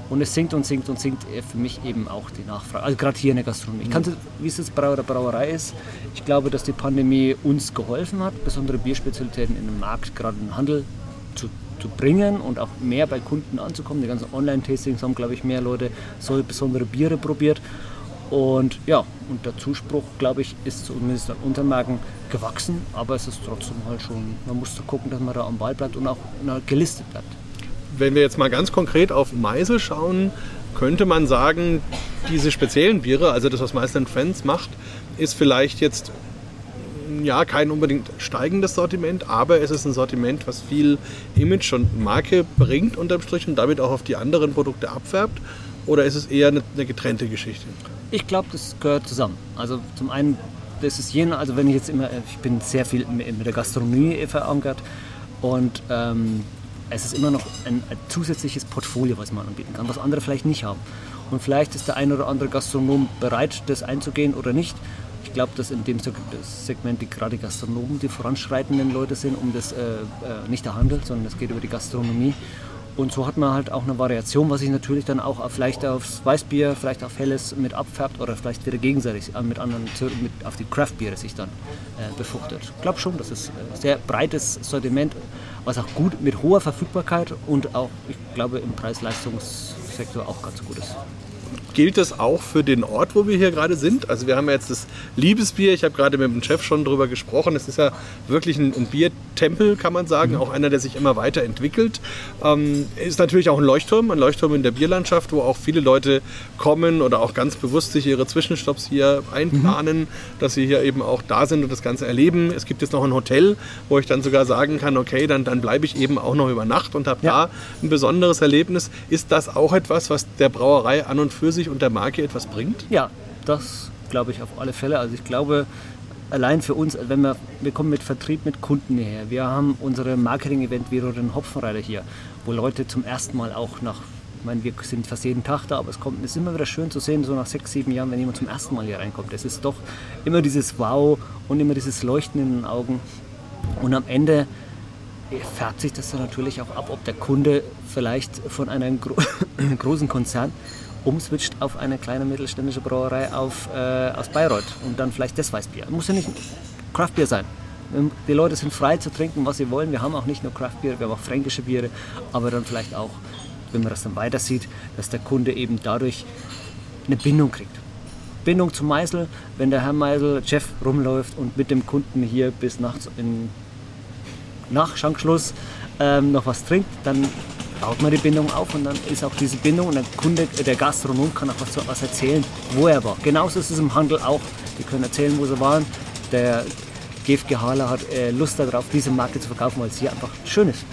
S6: Und es sinkt und sinkt und sinkt für mich eben auch die Nachfrage. Also gerade hier in der Gastronomie. Ich kannte, wie es jetzt bei der Brauerei ist. Ich glaube, dass die Pandemie uns geholfen hat, besondere Bierspezialitäten in den Markt, gerade im Handel zu zu bringen und auch mehr bei Kunden anzukommen. Die ganzen Online-Tastings haben, glaube ich, mehr Leute so besondere Biere probiert. Und ja, und der Zuspruch, glaube ich, ist zumindest an Untermarken gewachsen, aber es ist trotzdem halt schon, man muss gucken, dass man da am Ball bleibt und auch gelistet bleibt.
S2: Wenn wir jetzt mal ganz konkret auf Meisel schauen, könnte man sagen, diese speziellen Biere, also das, was Meisel Friends macht, ist vielleicht jetzt ja, kein unbedingt steigendes Sortiment, aber es ist ein Sortiment, was viel Image und Marke bringt unterm Strich und damit auch auf die anderen Produkte abfärbt? Oder ist es eher eine, eine getrennte Geschichte?
S6: Ich glaube, das gehört zusammen. Also zum einen, das ist jener, also wenn ich jetzt immer, ich bin sehr viel mit der Gastronomie verankert und ähm, es ist immer noch ein, ein, zusätzliches Portfolio, was man anbieten kann, was andere vielleicht nicht haben. Und vielleicht ist der ein oder andere Gastronom bereit, das einzugehen oder nicht. Ich glaube, dass in dem Segment die gerade Gastronomen die voranschreitenden Leute sind, um das äh, äh, nicht der Handel, sondern es geht über die Gastronomie. Und so hat man halt auch eine Variation, was sich natürlich dann auch vielleicht aufs Weißbier, vielleicht auf Helles mit abfärbt oder vielleicht wieder gegenseitig äh, mit anderen mit auf die Craftbiere sich dann äh, befruchtet. Ich glaube schon, das ist ein sehr breites Sortiment, was auch gut mit hoher Verfügbarkeit und auch, ich glaube, im Preis-Leistungssektor auch ganz gut ist
S2: gilt das auch für den Ort, wo wir hier gerade sind? Also wir haben ja jetzt das Liebesbier, ich habe gerade mit dem Chef schon darüber gesprochen, es ist ja wirklich ein, ein Biertempel, kann man sagen, mhm. auch einer, der sich immer weiterentwickelt. Ähm, ist natürlich auch ein Leuchtturm, ein Leuchtturm in der Bierlandschaft, wo auch viele Leute kommen oder auch ganz bewusst sich ihre Zwischenstopps hier einplanen, mhm. dass sie hier eben auch da sind und das Ganze erleben. Es gibt jetzt noch ein Hotel, wo ich dann sogar sagen kann, okay, dann, dann bleibe ich eben auch noch über Nacht und habe ja. da ein besonderes Erlebnis. Ist das auch etwas, was der Brauerei an und für sich und der Marke etwas bringt?
S6: Ja, das glaube ich auf alle Fälle. Also ich glaube, allein für uns, wenn wir, wir kommen mit Vertrieb, mit Kunden hierher. Wir haben unsere Marketing-Event wie den Hopfenreiter hier, wo Leute zum ersten Mal auch nach, ich meine, wir sind fast jeden Tag da, aber es kommt, es ist immer wieder schön zu sehen, so nach sechs, sieben Jahren, wenn jemand zum ersten Mal hier reinkommt. Es ist doch immer dieses Wow und immer dieses Leuchten in den Augen. Und am Ende färbt sich das dann natürlich auch ab, ob der Kunde vielleicht von einem gro [coughs] großen Konzern umswitcht auf eine kleine mittelständische Brauerei auf, äh, aus Bayreuth und dann vielleicht das Weißbier. Muss ja nicht Craftbier sein. Die Leute sind frei zu trinken, was sie wollen. Wir haben auch nicht nur Craftbier, wir haben auch fränkische Biere, aber dann vielleicht auch, wenn man das dann weiter sieht, dass der Kunde eben dadurch eine Bindung kriegt. Bindung zum Meisel, wenn der Herr Meisel, Chef, rumläuft und mit dem Kunden hier bis nachts in, nach Schankschluss ähm, noch was trinkt, dann baut man die Bindung auf und dann ist auch diese Bindung und der Kunde, der Gastronom kann auch was, was erzählen, wo er war. Genauso ist es im Handel auch. Die können erzählen, wo sie waren. Der GFG Halle hat äh, Lust darauf, diese Marke zu verkaufen, weil es hier einfach schön ist.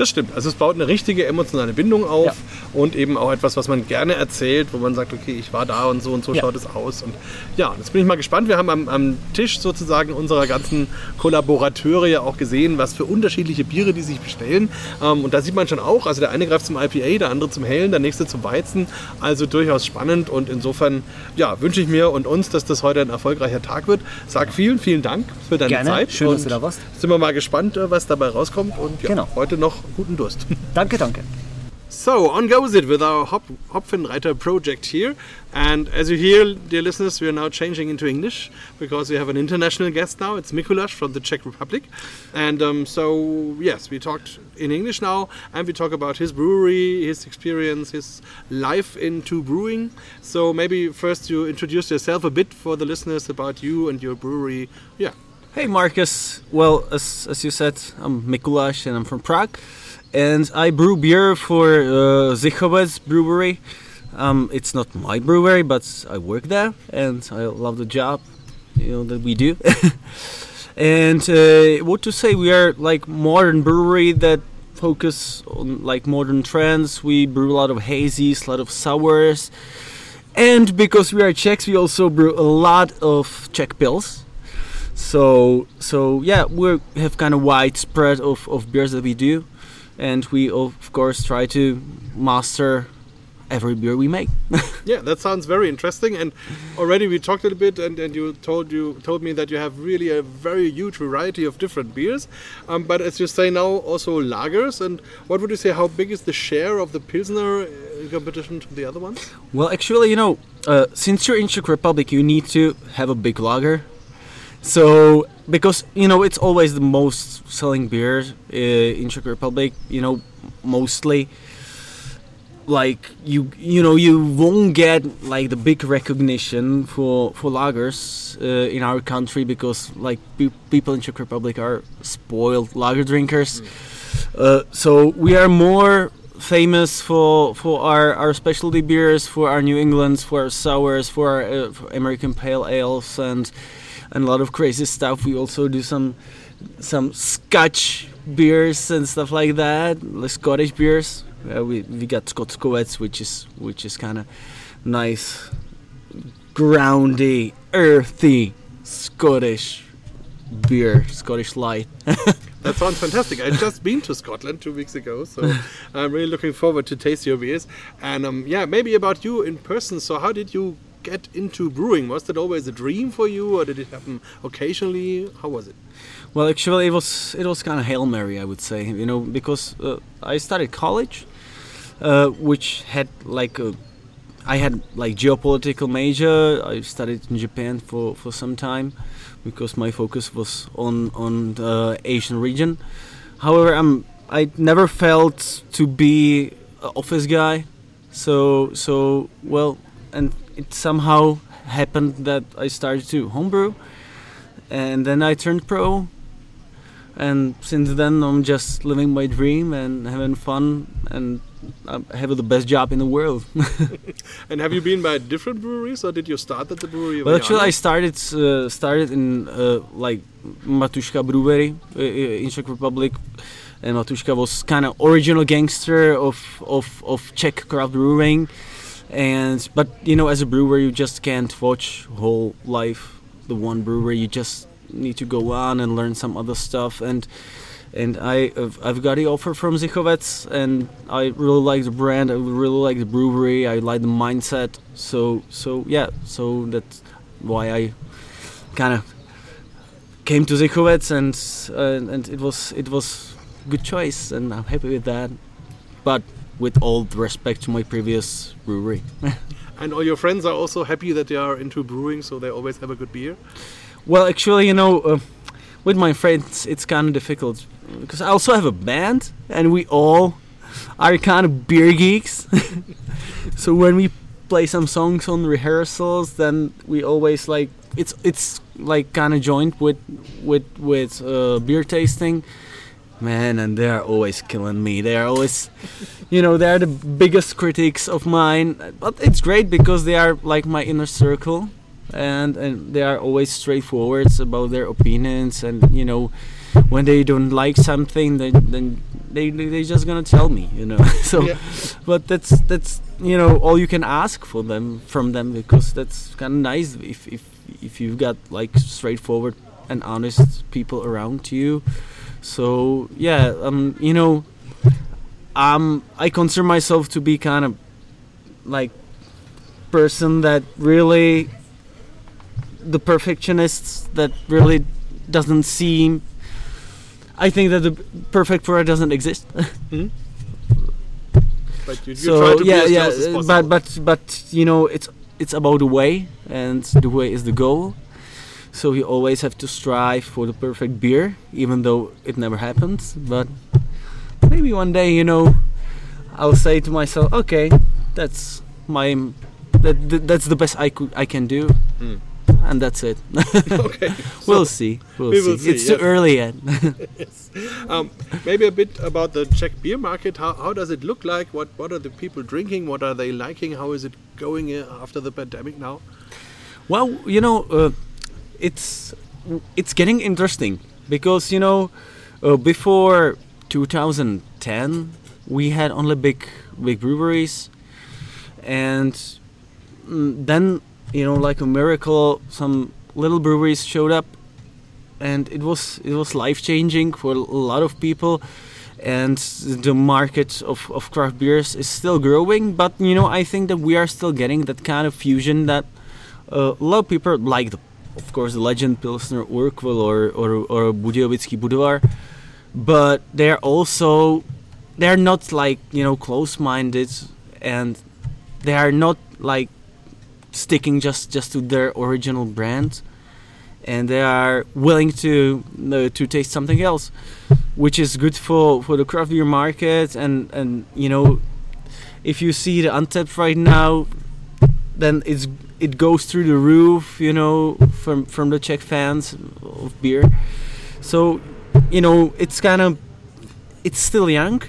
S2: Das stimmt. Also es baut eine richtige emotionale Bindung auf ja. und eben auch etwas, was man gerne erzählt, wo man sagt, okay, ich war da und so und so ja. schaut es aus. Und ja, jetzt bin ich mal gespannt. Wir haben am, am, Tisch sozusagen unserer ganzen Kollaborateure ja auch gesehen, was für unterschiedliche Biere die sich bestellen. Ähm, und da sieht man schon auch, also der eine greift zum IPA, der andere zum Hellen, der nächste zum Weizen. Also durchaus spannend und insofern ja, wünsche ich mir und uns, dass das heute ein erfolgreicher Tag wird. Sag vielen, vielen Dank für deine
S6: Gerne.
S2: Zeit.
S6: Schön, dass du da warst.
S2: Sind wir mal gespannt, äh, was dabei rauskommt. Und ja, genau. heute noch guten Durst. [laughs]
S6: Danke, danke.
S2: So, on goes it with our Hop, Hopfenreiter project here. And as you hear, dear listeners, we are now changing into English because we have an international guest now. It's Mikuláš from the Czech Republic. And um, so, yes, we talked in English now and we talk about his brewery, his experience, his life into brewing. So, maybe first you introduce yourself a bit for the listeners about you and your brewery. Yeah.
S7: Hey Marcus, well as, as you said, I'm Mikuláš and I'm from Prague, and I brew beer for uh, Brewery. Um, it's not my brewery, but I work there, and I love the job, you know that we do. [laughs] and uh, what to say, we are like modern brewery that focus on like modern trends. We brew a lot of hazies, a lot of sours, and because we are Czechs, we also brew a lot of Czech pills so so yeah we have kind of wide spread of, of beers that we do. And we of course try to master every beer we make. [laughs]
S2: Yeah that sounds very interesting. And already we talked a little bit and, and you told you told me that you have really a very huge variety of different beers. Um, but as you say now also lagers. And what would you say how big is the share of the pilsner in competition to the other ones?
S7: Well actually you know uh, since you're in czech republic you need to have a big lager so because you know it's always the most selling beer uh, in Czech Republic, you know, mostly like you you know you won't get like the big recognition for for lagers uh, in our country because like pe people in Czech Republic are spoiled lager drinkers. Mm. Uh, so we are more famous for for our, our specialty beers, for our New Englands, for our sours, for our uh, for American pale ales, and and a lot of crazy stuff. We also do some some Scotch beers and stuff like that, like Scottish beers. Uh, we we got Scotscoets, which is which is kind of nice, groundy, earthy Scottish beer, Scottish light. [laughs]
S2: That sounds fantastic. I just been to Scotland two weeks ago, so [laughs] I'm really looking forward to taste your beers. And um, yeah, maybe about you in person. So how did you get into brewing? Was that always a dream for you, or did it happen occasionally? How was it?
S7: Well, actually, it was it was kind of hail mary, I would say. You know, because uh, I started college, uh, which had like a, I had like geopolitical major. I studied in Japan for for some time, because my focus was on on the Asian region. However, I'm I never felt to be an office guy, so so well, and it somehow happened that I started to homebrew, and then I turned pro, and since then I'm just living my dream and having fun and I have the best job in the world. [laughs]
S2: And have you been by different breweries, or did you start at the brewery?
S7: well, actually, I started uh, started in uh, like Matuška Brewery uh, uh, in Czech Republic, and Matuška was kind of original gangster of, of of Czech craft brewing, and but you know, as a brewer, you just can't watch whole life the one brewery. You just need to go on and learn some other stuff and. And I, I've, I've got the offer from Zichovets, and I really like the brand. I really like the brewery. I like the mindset. So, so yeah. So that's why I kind of came to Zichovets, and uh, and it was it was good choice, and I'm happy with that. But with all respect to my previous brewery. [laughs]
S2: And all your friends are also happy that they are into brewing, so they always have a good beer.
S7: Well, actually, you know, uh, with my friends, it's kind of difficult because I also have a band, and we all are kind of beer geeks. [laughs] so when we play some songs on rehearsals, then we always like it's it's like kind of joined with with with uh, beer tasting. Man, and they are always killing me. They are always, you know, they are the biggest critics of mine. But it's great because they are like my inner circle and and they are always straightforward about their opinions and you know when they don't like something then then they they just gonna tell me you know [laughs] so
S2: Yeah.
S7: but that's that's you know all you can ask for them from them because that's kind of nice if if if you've got like straightforward and honest people around you so yeah um you know um i consider myself to be kind of like person that really the perfectionists that really doesn't seem I think that the perfect product doesn't exist. [laughs]
S2: But you, you try
S7: so
S2: to
S7: yeah, yeah, uh, but but but you know it's it's about the way, and the way is the goal. So you always have to strive for the perfect beer, even though it never happens. But maybe one day, you know, I'll say to myself, okay, that's my that, that that's the best I could I can do,
S2: Hmm.
S7: and that's it. [laughs]
S2: okay. [laughs]
S7: we'll see. We'll,
S2: we
S7: see.
S2: see,
S7: It's too early yet. [laughs]
S2: Um, maybe a bit about the Czech beer market. How, how does it look like? What what are the people drinking? What are they liking? How is it going uh, after the pandemic now?
S7: Well, you know, uh, it's it's getting interesting because you know, uh, before 2010, we had only big big breweries, and mm, then you know, like a miracle, some little breweries showed up, and it was it was life changing for a lot of people. And the market of, of craft beers is still growing, but you know I think that we are still getting that kind of fusion that uh, a lot of people like the, of course, the legend Pilsner Urquell or or or Budějovický Budvar, but they're also they're not like you know close-minded and they are not like sticking just just to their original brand. And they are willing to uh, to taste something else which is good for for the craft beer market. And and you know if you see the untapped right now then it's it goes through the roof you know from from the czech fans of beer. So you know it's kind of it's still young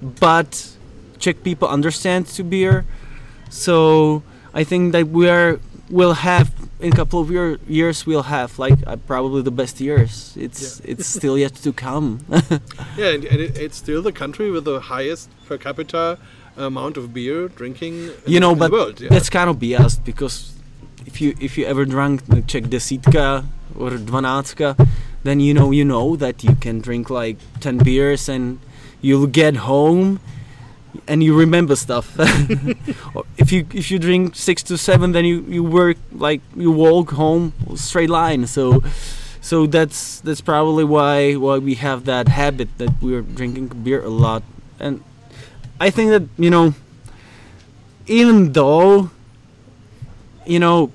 S7: but czech people understand to beer. So i think that we are will have in a couple of year, years we'll have like uh, probably the best years. It's it's still yet to come. [laughs]
S2: Yeah, and, and it, it's still the country with the highest per capita amount of beer drinking. in
S7: you know but
S2: the world. Yeah.
S7: that's kind of biased because if you if you ever drank the czech desítka or dvanáctka then you know you know that you can drink like 10 beers and you'll get home and you remember stuff [laughs] if you if you drink six to seven then you you work like you walk home straight line so so that's that's probably why why we have that habit that we're drinking beer a lot and i think that you know even though you know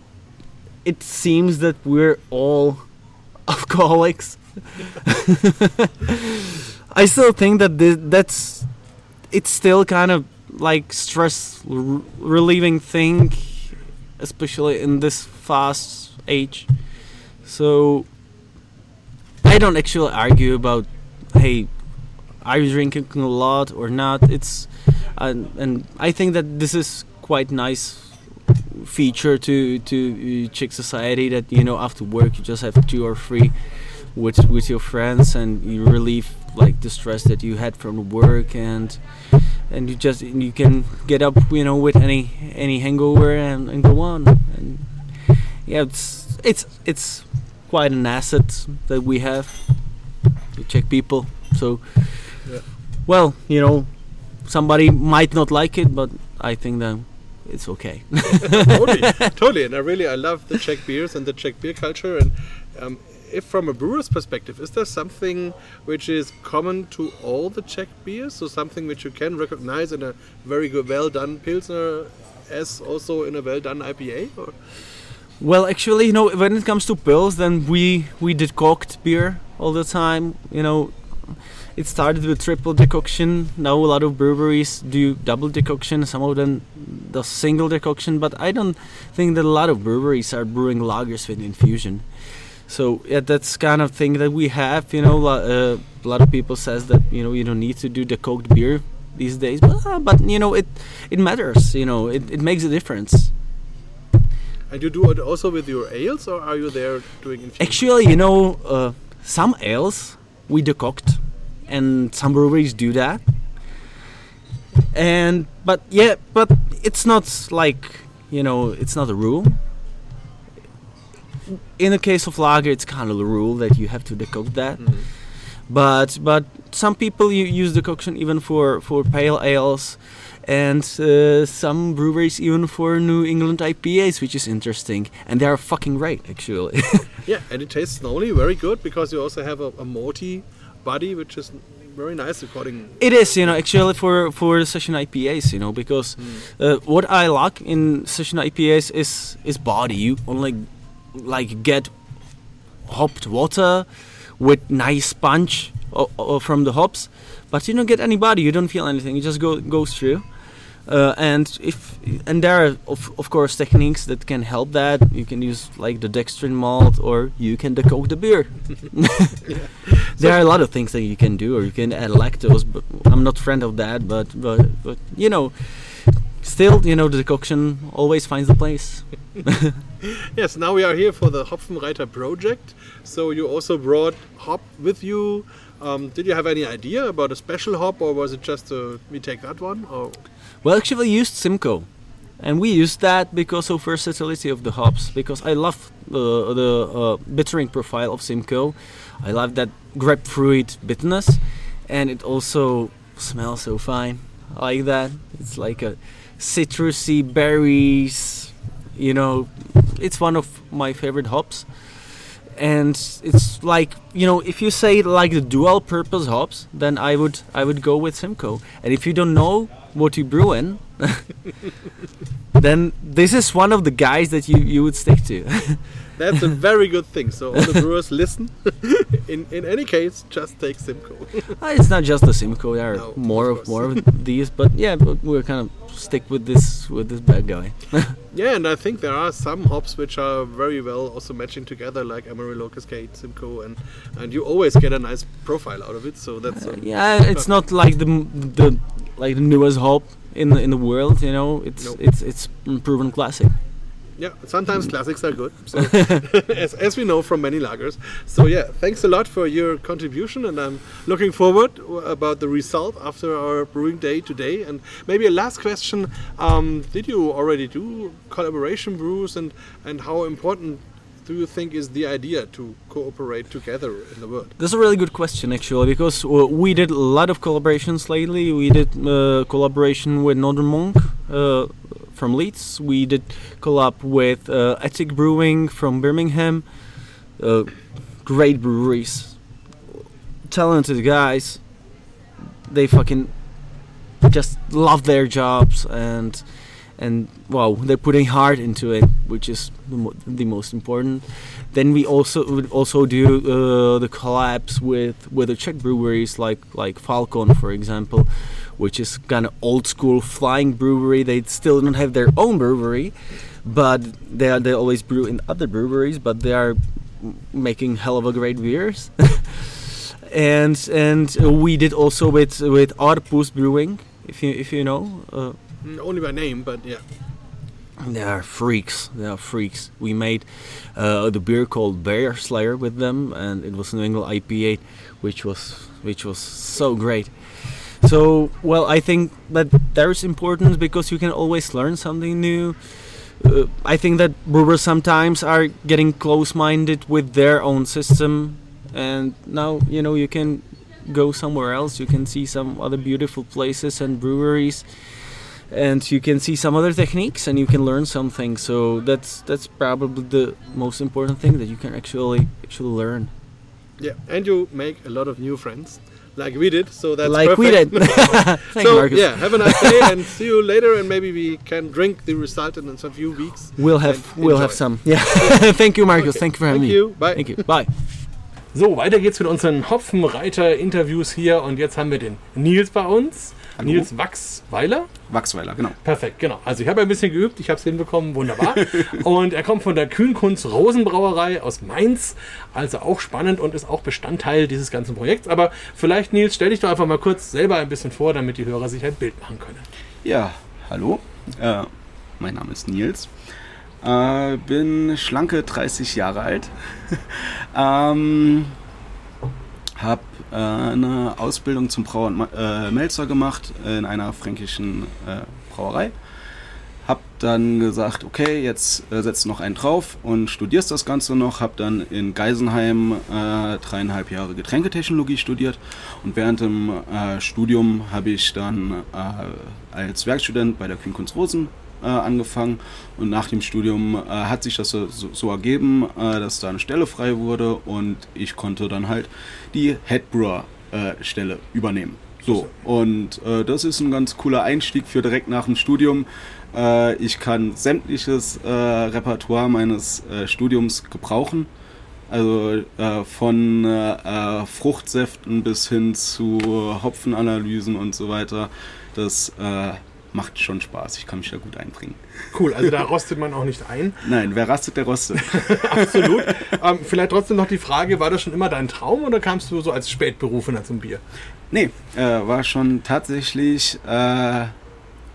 S7: it seems that we're all [laughs] alcoholics [laughs] i still think that that's it's still kind of like stress r- relieving thing especially in this fast age. So i don't actually argue about hey are you drinking a lot or not? It's and, and i think that this is quite nice feature to to uh, Czech society that you know after work you just have two or three with with your friends and you relieve like the stress that you had from work and and you just you can get up you know with any any hangover and, and go on. And yeah it's it's it's quite an asset that we have the Czech people. So well you know somebody might not like it but I think that it's okay [laughs]
S2: totally, totally. And I really, I love the Czech beers and the Czech beer culture. And um, if from a brewer's perspective, is there something which is common to all the Czech beers? So something which you can recognize in a very good, well done pilsner, as also in a well done IPA? Or?
S7: Well, actually, you know, when it comes to pills, then we we decoct beer all the time. You know, it started with triple decoction. Now a lot of breweries do double decoction. Some of them do single decoction, but I don't think that a lot of breweries are brewing lagers with infusion. So yeah, that's kind of thing that we have. You know, uh, a lot of people says that you know you don't need to do decoked beer these days, but uh, but you know it it matters. You know, it, it makes a difference.
S2: And you do it also with your ales, or are you there doing infusion?
S7: Actually, you know, uh, some ales we decoct, and some breweries do that. And but yeah, but it's not like you know, it's not a rule. In the case of lager, it's kind of the rule that you have to decoct that. But but some people you use decoction even for for pale ales, and uh, some breweries even for New England IPAs, which is interesting, and they are fucking right actually. [laughs]
S2: Yeah, and it tastes not only very good because you also have a, a malty body, which is very nice according.
S7: It is, you know, actually for for session IPAs, you know, because uh, what I like in session IPAs is is body. You only like get hopped water with nice punch from the hops, but you don't get any body. You don't feel anything. It just go goes through. Uh, and if and there are of, of course techniques that can help that. You can use like the dextrin malt, or you can decoct the beer. [laughs] there are a lot of things that you can do, or you can add lactose. But I'm not friend of that. But but but you know, still you know the decoction always finds a place. [laughs]
S2: Yes, now we are here for the Hopfenreiter project. So you also brought hop with you. Um, did you have any idea about a special hop, or was it just a, we take that one? Or
S7: Well, actually, I used Simcoe, and we used that because of versatility of the hops. Because I love uh, the uh, bittering profile of Simcoe. I love that grapefruit bitterness, and it also smells so fine. I like that. It's like a citrusy berries. You know, it's one of my favorite hops. And it's like you know, if you say like the dual purpose hops, then I would I would go with Simcoe. And if you don't know what you brew in, [laughs] then this is one of the guys that you, you would stick to. [laughs]
S2: that's a [laughs] very good thing. So all the brewers listen. [laughs] in in any case, just take Simcoe.
S7: Uh, [laughs] it's not just the Simcoe. There are
S2: No,
S7: more of
S2: course.
S7: more of these, but yeah, but we're kind of stick with this with this bad guy.
S2: yeah, and I think there are some hops which are very well also matching together, like Amarillo, Cascade, Simcoe, and and you always get a nice profile out of it. So that's um,
S7: yeah, it's not like the the like the newest hop in the in the world. You know, it's
S2: Nope.
S7: it's it's proven classic.
S2: Yeah, sometimes classics are good, so, [laughs] as, as we know from many lagers. So yeah, thanks a lot for your contribution, and I'm looking forward about the result after our brewing day today. And maybe a last question: um, Did you already do collaboration brews, and and how important do you think is the idea to cooperate together in the world?
S7: That's a really good question, actually, because uh, we did a lot of collaborations lately. We did uh, collaboration with Northern Monk uh, from Leeds. We did collab with uh, Ethic Brewing from Birmingham. Uh, great breweries, talented guys. They fucking just love their jobs and and wow, they're putting heart into it, which is the, mo- the most important. Then we also would also do uh, the collabs with with the Czech breweries like like Falcon, for example, which is kind of old school flying brewery. They still don't have their own brewery, but they are, they always brew in other breweries, but they are making hell of a great beers. [laughs] and and we did also with with Arpus Brewing, if you if you know. Uh,
S2: Mm, Only by name, but yeah.
S7: they are freaks. They are freaks. We made uh, the beer called Bear Slayer with them, and it was an England IPA, which was which was so great. So well, I think that there's importance because you can always learn something new. Uh, I think that brewers sometimes are getting close-minded with their own system, and now you know you can go somewhere else. You can see some other beautiful places and breweries. And you can see some other techniques and you can learn something. So that's that's probably the most important thing that you can actually actually learn.
S2: Yeah, and you make a lot of new friends, like we did. So that's
S7: like we
S2: perfect.
S7: did [laughs] [laughs] Thank
S2: so
S7: you, Marcus.
S2: yeah, have a nice day and see you later. And maybe we can drink the result in some few weeks.
S7: we'll have we'll
S2: enjoy
S7: have some yeah [laughs] thank you marcus
S2: Okay.
S7: thank you for having
S2: Thank
S7: me
S2: you. Bye.
S7: thank you bye
S2: So, weiter geht's mit unseren Hopfenreiter-Interviews hier. Und jetzt haben wir den Nils bei uns.
S8: Hallo.
S2: Nils Wachsweiler.
S8: Wachsweiler, genau.
S2: Perfekt, genau. Also ich habe ein bisschen geübt, ich habe es hinbekommen, wunderbar. [laughs] und er kommt von der Kühnkunst Rosenbrauerei aus Mainz, also auch spannend und ist auch Bestandteil dieses ganzen Projekts. Aber vielleicht, Nils, stell dich doch einfach mal kurz selber ein bisschen vor, damit die Hörer sich ein Bild machen können.
S8: Ja, hallo. Äh, mein Name ist Nils. Äh, bin schlanke 30 Jahre alt. [laughs] ähm, hab äh, eine Ausbildung zum Brauer und äh, Melzer gemacht in einer fränkischen äh, Brauerei. Hab dann gesagt, okay, jetzt äh, setzt noch einen drauf und studierst das Ganze noch. Hab dann in Geisenheim äh, dreieinhalb Jahre Getränketechnologie studiert und während dem Studium habe ich dann als Werkstudent bei der Kühnkunst Rosen angefangen und nach dem Studium äh, hat sich das so, so ergeben, äh, dass da eine Stelle frei wurde und ich konnte dann halt die Head Brewer äh, Stelle übernehmen. So, und äh, das ist ein ganz cooler Einstieg für direkt nach dem Studium. Äh, ich kann sämtliches äh, Repertoire meines äh, Studiums gebrauchen. Also äh, von äh, Fruchtsäften bis hin zu Hopfenanalysen und so weiter. Das macht schon Spaß. Ich kann mich da gut einbringen.
S2: Cool, also da rostet man auch nicht ein.
S8: Nein, wer rastet, der rostet. [laughs]
S2: Absolut. ähm, vielleicht trotzdem noch die Frage, war das schon immer dein Traum oder kamst du so als Spätberufener zum Bier?
S8: Nee, äh, war schon tatsächlich äh,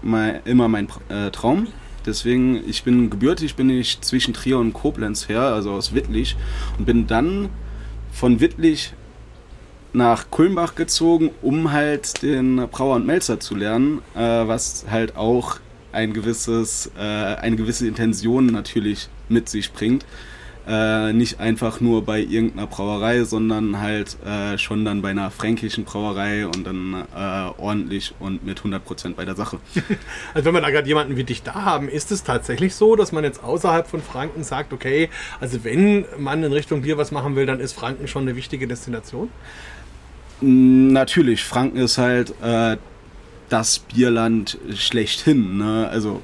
S8: mein, immer mein äh, Traum. Deswegen, ich bin gebürtig, bin ich zwischen Trier und Koblenz her, also aus Wittlich. Und bin dann von Wittlich nach Kulmbach gezogen, um halt den Brauer und Melzer zu lernen, äh, was halt auch ein gewisses, äh, eine gewisse Intention natürlich mit sich bringt. Äh, nicht einfach nur bei irgendeiner Brauerei, sondern halt äh, schon dann bei einer fränkischen Brauerei und dann äh, ordentlich und mit 100% bei der Sache. [laughs]
S2: Also wenn wir da gerade jemanden wie dich da haben, ist es tatsächlich so, dass man jetzt außerhalb von Franken sagt, okay, also wenn man in Richtung Bier was machen will, dann ist Franken schon eine wichtige Destination?
S8: Natürlich, Franken ist halt äh, das Bierland schlechthin. Ne? Also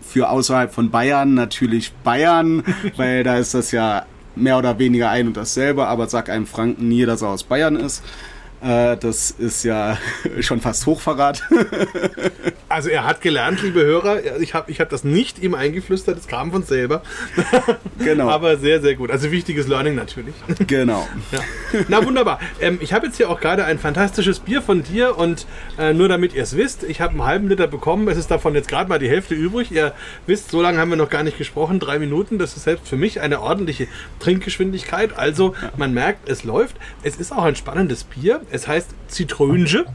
S8: für außerhalb von Bayern natürlich Bayern, [laughs] weil da ist das ja mehr oder weniger ein und dasselbe, aber sag einem Franken nie, dass er aus Bayern ist. Äh, das ist ja [laughs] schon fast Hochverrat. [laughs]
S2: Also er hat gelernt, liebe Hörer, ich habe ich hab das nicht ihm eingeflüstert, es kam von selber. [laughs]
S8: genau.
S2: Aber sehr, sehr gut. Also wichtiges Learning natürlich.
S8: genau.
S2: Ja. Na wunderbar. Ähm, ich habe jetzt hier auch gerade ein fantastisches Bier von dir und äh, nur damit ihr es wisst, ich habe einen halben Liter bekommen. Es ist davon jetzt gerade mal die Hälfte übrig. Ihr wisst, so lange haben wir noch gar nicht gesprochen. Drei Minuten, das ist selbst für mich eine ordentliche Trinkgeschwindigkeit. Also man merkt, es läuft. Es ist auch ein spannendes Bier. Es heißt Zitrönje,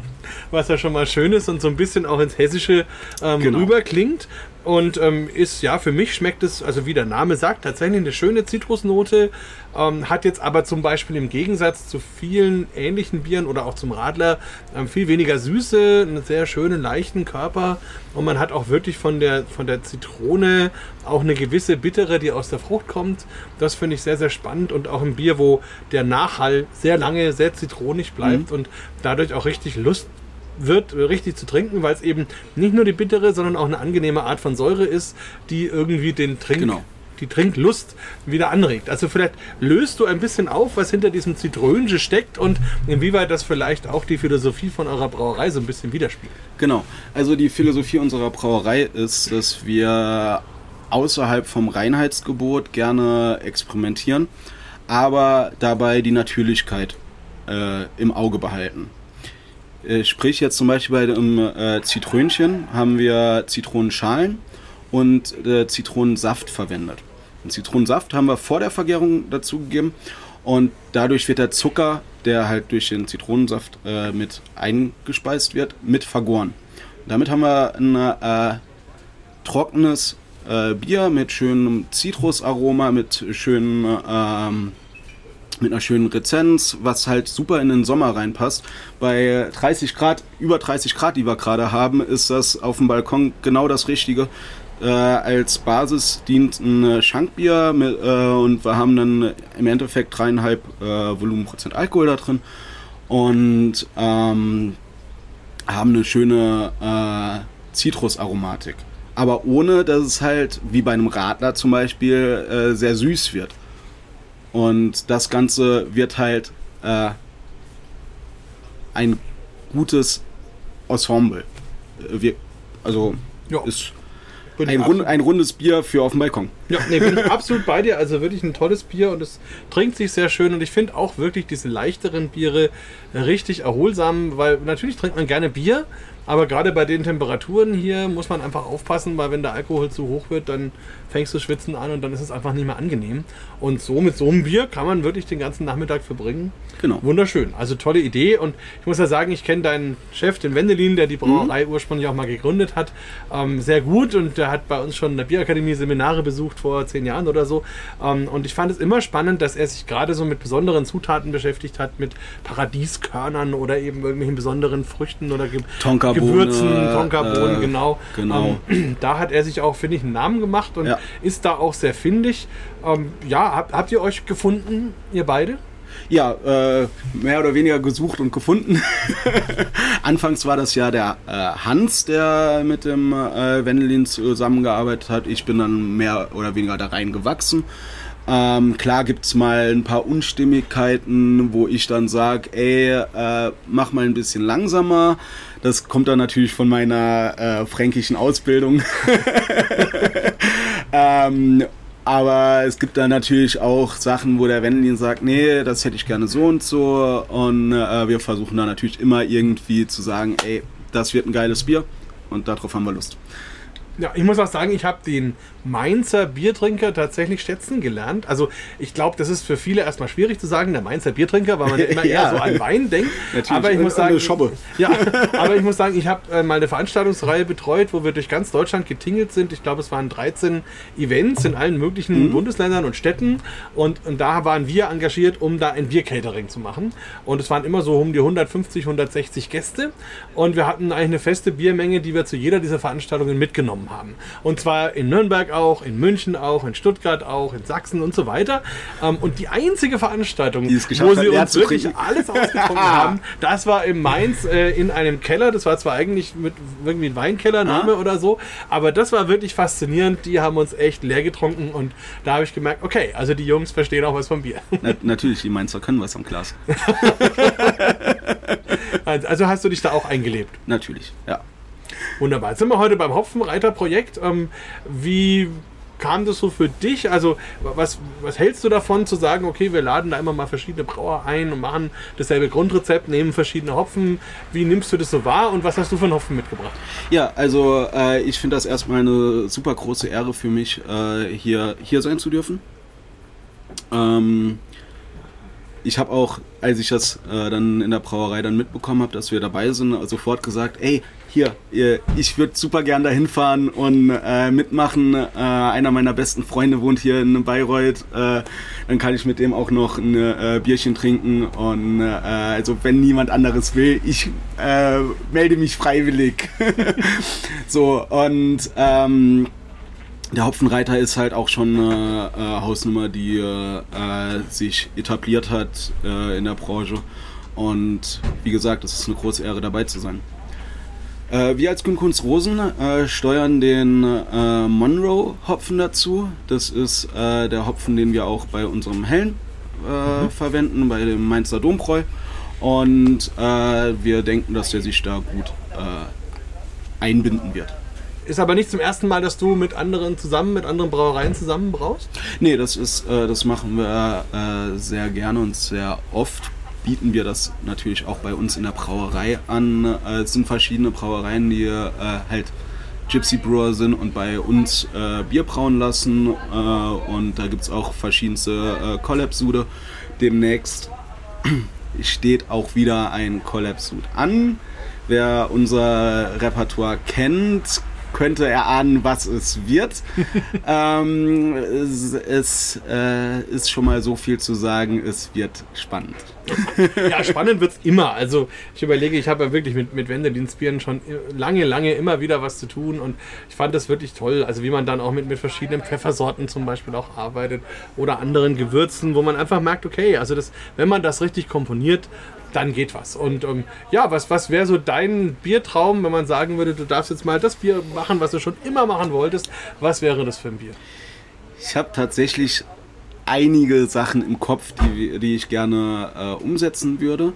S2: was ja schon mal schön ist und so ein bisschen auch ins Hessische ähm,
S8: Genau.
S2: rüber klingt. Und ähm, ist, ja, für mich schmeckt es, also wie der Name sagt, tatsächlich eine schöne Zitrusnote. Ähm, hat jetzt aber zum Beispiel im Gegensatz zu vielen ähnlichen Bieren oder auch zum Radler ähm, viel weniger Süße, einen sehr schönen, leichten Körper. Und man hat auch wirklich von der, von der Zitrone auch eine gewisse Bittere, die aus der Frucht kommt. Das finde ich sehr, sehr spannend. Und auch ein Bier, wo der Nachhall sehr lange, sehr zitronig bleibt und dadurch auch richtig Lust wird, äh, richtig zu trinken, weil es eben nicht nur die bittere, sondern auch eine angenehme Art von Säure ist, die irgendwie den Trink,
S8: Genau.
S2: die Trinklust wieder anregt. Also vielleicht löst du ein bisschen auf, was hinter diesem Zitrönche steckt und inwieweit das vielleicht auch die Philosophie von eurer Brauerei so ein bisschen widerspiegelt.
S8: Genau. Also die Philosophie unserer Brauerei ist, dass wir außerhalb vom Reinheitsgebot gerne experimentieren, aber dabei die Natürlichkeit äh, im Auge behalten. Äh, sprich jetzt zum Beispiel bei dem äh, Zitrönchen haben wir Zitronenschalen und äh, Zitronensaft verwendet. Den Zitronensaft haben wir vor der Vergärung dazugegeben und dadurch wird der Zucker, der halt durch den Zitronensaft äh, mit eingespeist wird, mit vergoren. Damit haben wir ein äh, trockenes äh, Bier mit schönem Zitrusaroma, mit schönen ähm, mit einer schönen Rezenz, was halt super in den Sommer reinpasst. Bei 30 Grad, über 30 Grad, die wir gerade haben, ist das auf dem Balkon genau das Richtige. Äh, als Basis dient ein äh, Schankbier mit, äh, und wir haben dann im Endeffekt dreieinhalb äh, Volumenprozent Alkohol da drin und ähm, haben eine schöne äh, Zitrusaromatik. Aber ohne, dass es halt wie bei einem Radler zum Beispiel äh, sehr süß wird. Und das Ganze wird halt äh, ein gutes Ensemble. Äh, Wir, also
S2: Ja.
S8: ist ein, rund, ein rundes Bier für auf dem Balkon.
S2: Ja, nee, bin ich [laughs] absolut bei dir. Also wirklich ein tolles Bier und es trinkt sich sehr schön. Und ich finde auch wirklich diese leichteren Biere richtig erholsam, weil natürlich trinkt man gerne Bier, aber gerade bei den Temperaturen hier muss man einfach aufpassen, weil wenn der Alkohol zu hoch wird, dann fängst du schwitzen an und dann ist es einfach nicht mehr angenehm. Und so mit so einem Bier kann man wirklich den ganzen Nachmittag verbringen.
S8: Genau.
S2: Wunderschön. Also tolle Idee. Und ich muss ja sagen, ich kenne deinen Chef, den Wendelin, der die Brauerei ursprünglich auch mal gegründet hat, ähm, sehr gut. Und der hat bei uns schon in der Bierakademie Seminare besucht vor zehn Jahren oder so. Ähm, und ich fand es immer spannend, dass er sich gerade so mit besonderen Zutaten beschäftigt hat, mit Paradieskörnern oder eben irgendwelchen besonderen Früchten oder Ge
S8: Tonkabohne,
S2: Gewürzen, Tonkabohnen,
S8: äh,
S2: genau.
S8: genau.
S2: Ähm, [clears throat] da hat er sich auch, finde ich, einen Namen gemacht und
S8: Ja.
S2: ist da auch sehr findig. Ähm, ja, habt, habt ihr euch gefunden, ihr beide?
S8: Ja, äh, mehr oder weniger gesucht und gefunden. [laughs] Anfangs war das ja der äh, Hans, der mit dem äh, Wendelin zusammengearbeitet hat. Ich bin dann mehr oder weniger da reingewachsen. Ähm, klar gibt's mal ein paar Unstimmigkeiten, wo ich dann sage, ey, äh, mach mal ein bisschen langsamer. Das kommt dann natürlich von meiner äh, fränkischen Ausbildung. [laughs] ähm, aber es gibt dann natürlich auch Sachen, wo der Wendelin sagt, nee, das hätte ich gerne so und so. Und äh, wir versuchen dann natürlich immer irgendwie zu sagen, ey, das wird ein geiles Bier. Und darauf haben wir Lust.
S2: Ja, ich muss auch sagen, ich habe den Mainzer Biertrinker tatsächlich schätzen gelernt. Also ich glaube, das ist für viele erstmal schwierig zu sagen, der Mainzer Biertrinker, weil man [laughs] immer eher
S8: Ja.
S2: so an Wein denkt.
S8: Natürlich,
S2: Aber ich muss sagen,
S8: Schobbe. [laughs]
S2: ja, [laughs] aber ich muss sagen, ich habe äh, mal eine Veranstaltungsreihe betreut, wo wir durch ganz Deutschland getingelt sind. Ich glaube, es waren 13 Events in allen möglichen Bundesländern und Städten. Und, und da waren wir engagiert, um da ein Biercatering zu machen. Und es waren immer so um die 150, 160 Gäste. Und wir hatten eigentlich eine feste Biermenge, die wir zu jeder dieser Veranstaltungen mitgenommen haben. Und zwar in Nürnberg auch, in München auch, in Stuttgart auch, in Sachsen und so weiter. Ähm, Und die einzige Veranstaltung, wo sie uns wirklich alles [laughs] ausgetrunken haben, das war in Mainz äh, in einem Keller. Das war zwar eigentlich mit irgendwie ein Weinkellername
S8: Ah.
S2: oder so, aber das war wirklich faszinierend. Die haben uns echt leer getrunken und da habe ich gemerkt, okay, also die Jungs verstehen auch was vom Bier. [laughs]
S8: Na, natürlich, die Mainzer können was am Glas. [laughs]
S2: Also hast du dich da auch eingelebt.
S8: Natürlich, ja.
S2: Wunderbar. Jetzt sind wir heute beim Hopfenreiter-Projekt. Ähm, wie kam das so für dich? Also, was, was hältst du davon, zu sagen, okay, wir laden da immer mal verschiedene Brauer ein und machen dasselbe Grundrezept, nehmen verschiedene Hopfen. Wie nimmst du das so wahr und was hast du für einen Hopfen mitgebracht?
S8: Ja, also äh, ich finde das erstmal eine super große Ehre für mich, äh, hier, hier sein zu dürfen. Ähm, ich habe auch, als ich das äh, dann in der Brauerei dann mitbekommen habe, dass wir dabei sind, sofort gesagt, ey, hier, ich würde super gern dahin fahren und äh, mitmachen. Äh, einer meiner besten Freunde wohnt hier in Bayreuth. Äh, dann kann ich mit dem auch noch ein äh, Bierchen trinken. Und äh, also wenn niemand anderes will, ich äh, melde mich freiwillig. [laughs] so, und ähm, der Hopfenreiter ist halt auch schon eine Hausnummer, die sich etabliert hat in der Branche. Und wie gesagt, es ist eine große Ehre dabei zu sein. Äh, wir als Günkunst Rosen äh, steuern den äh, Monroe Hopfen dazu. Das ist äh, der Hopfen, den wir auch bei unserem Hellen äh, verwenden, bei dem Mainzer Dombräu. Und äh, wir denken, dass der sich da gut einbinden wird.
S2: Ist aber nicht zum ersten Mal, dass du mit anderen zusammen, mit anderen Brauereien zusammen brauchst?
S8: Nee, das ist, das machen wir sehr gerne und sehr oft bieten wir das natürlich auch bei uns in der Brauerei an. Äh, es sind verschiedene Brauereien, die äh, halt Gypsy Brewer sind und bei uns äh, Bier brauen lassen. Und da gibt es auch verschiedenste äh, Collab-Sude. Demnächst [clears throat] steht auch wieder ein Collab-Suit an. Wer unser Repertoire kennt, könnte erahnen, was es wird. [laughs] ähm, es es äh, ist schon mal so viel zu sagen, es wird spannend.
S2: Ja, spannend wird's immer. Also ich überlege, ich habe ja wirklich mit, mit Wendelin-Spieren schon lange, lange immer wieder was zu tun und ich fand das wirklich toll. Also wie man dann auch mit, mit verschiedenen Pfeffersorten zum Beispiel auch arbeitet oder anderen Gewürzen, wo man einfach merkt, okay, also das, wenn man das richtig komponiert, dann geht was. Und ähm, ja, was, was wäre so dein Biertraum, wenn man sagen würde, du darfst jetzt mal das Bier machen, was du schon immer machen wolltest? Was wäre das für ein Bier?
S8: Ich habe tatsächlich einige Sachen im Kopf, die, die ich gerne äh, umsetzen würde.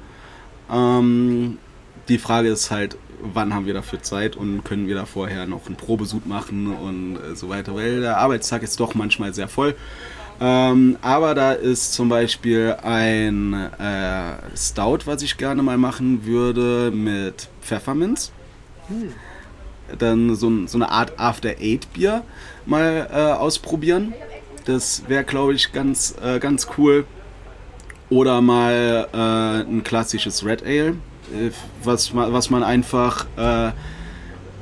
S8: Ähm, die Frage ist halt, wann haben wir dafür Zeit und können wir da vorher noch einen Probesud machen und äh, so weiter, weil der Arbeitstag ist doch manchmal sehr voll. Ähm, aber da ist zum Beispiel ein äh, Stout, was ich gerne mal machen würde mit Pfefferminz. Dann so, so eine Art After-Eight-Bier mal äh, ausprobieren. Das wäre, glaube ich, ganz, äh, ganz cool. Oder mal äh, ein klassisches Red Ale, äh, was, was man einfach äh,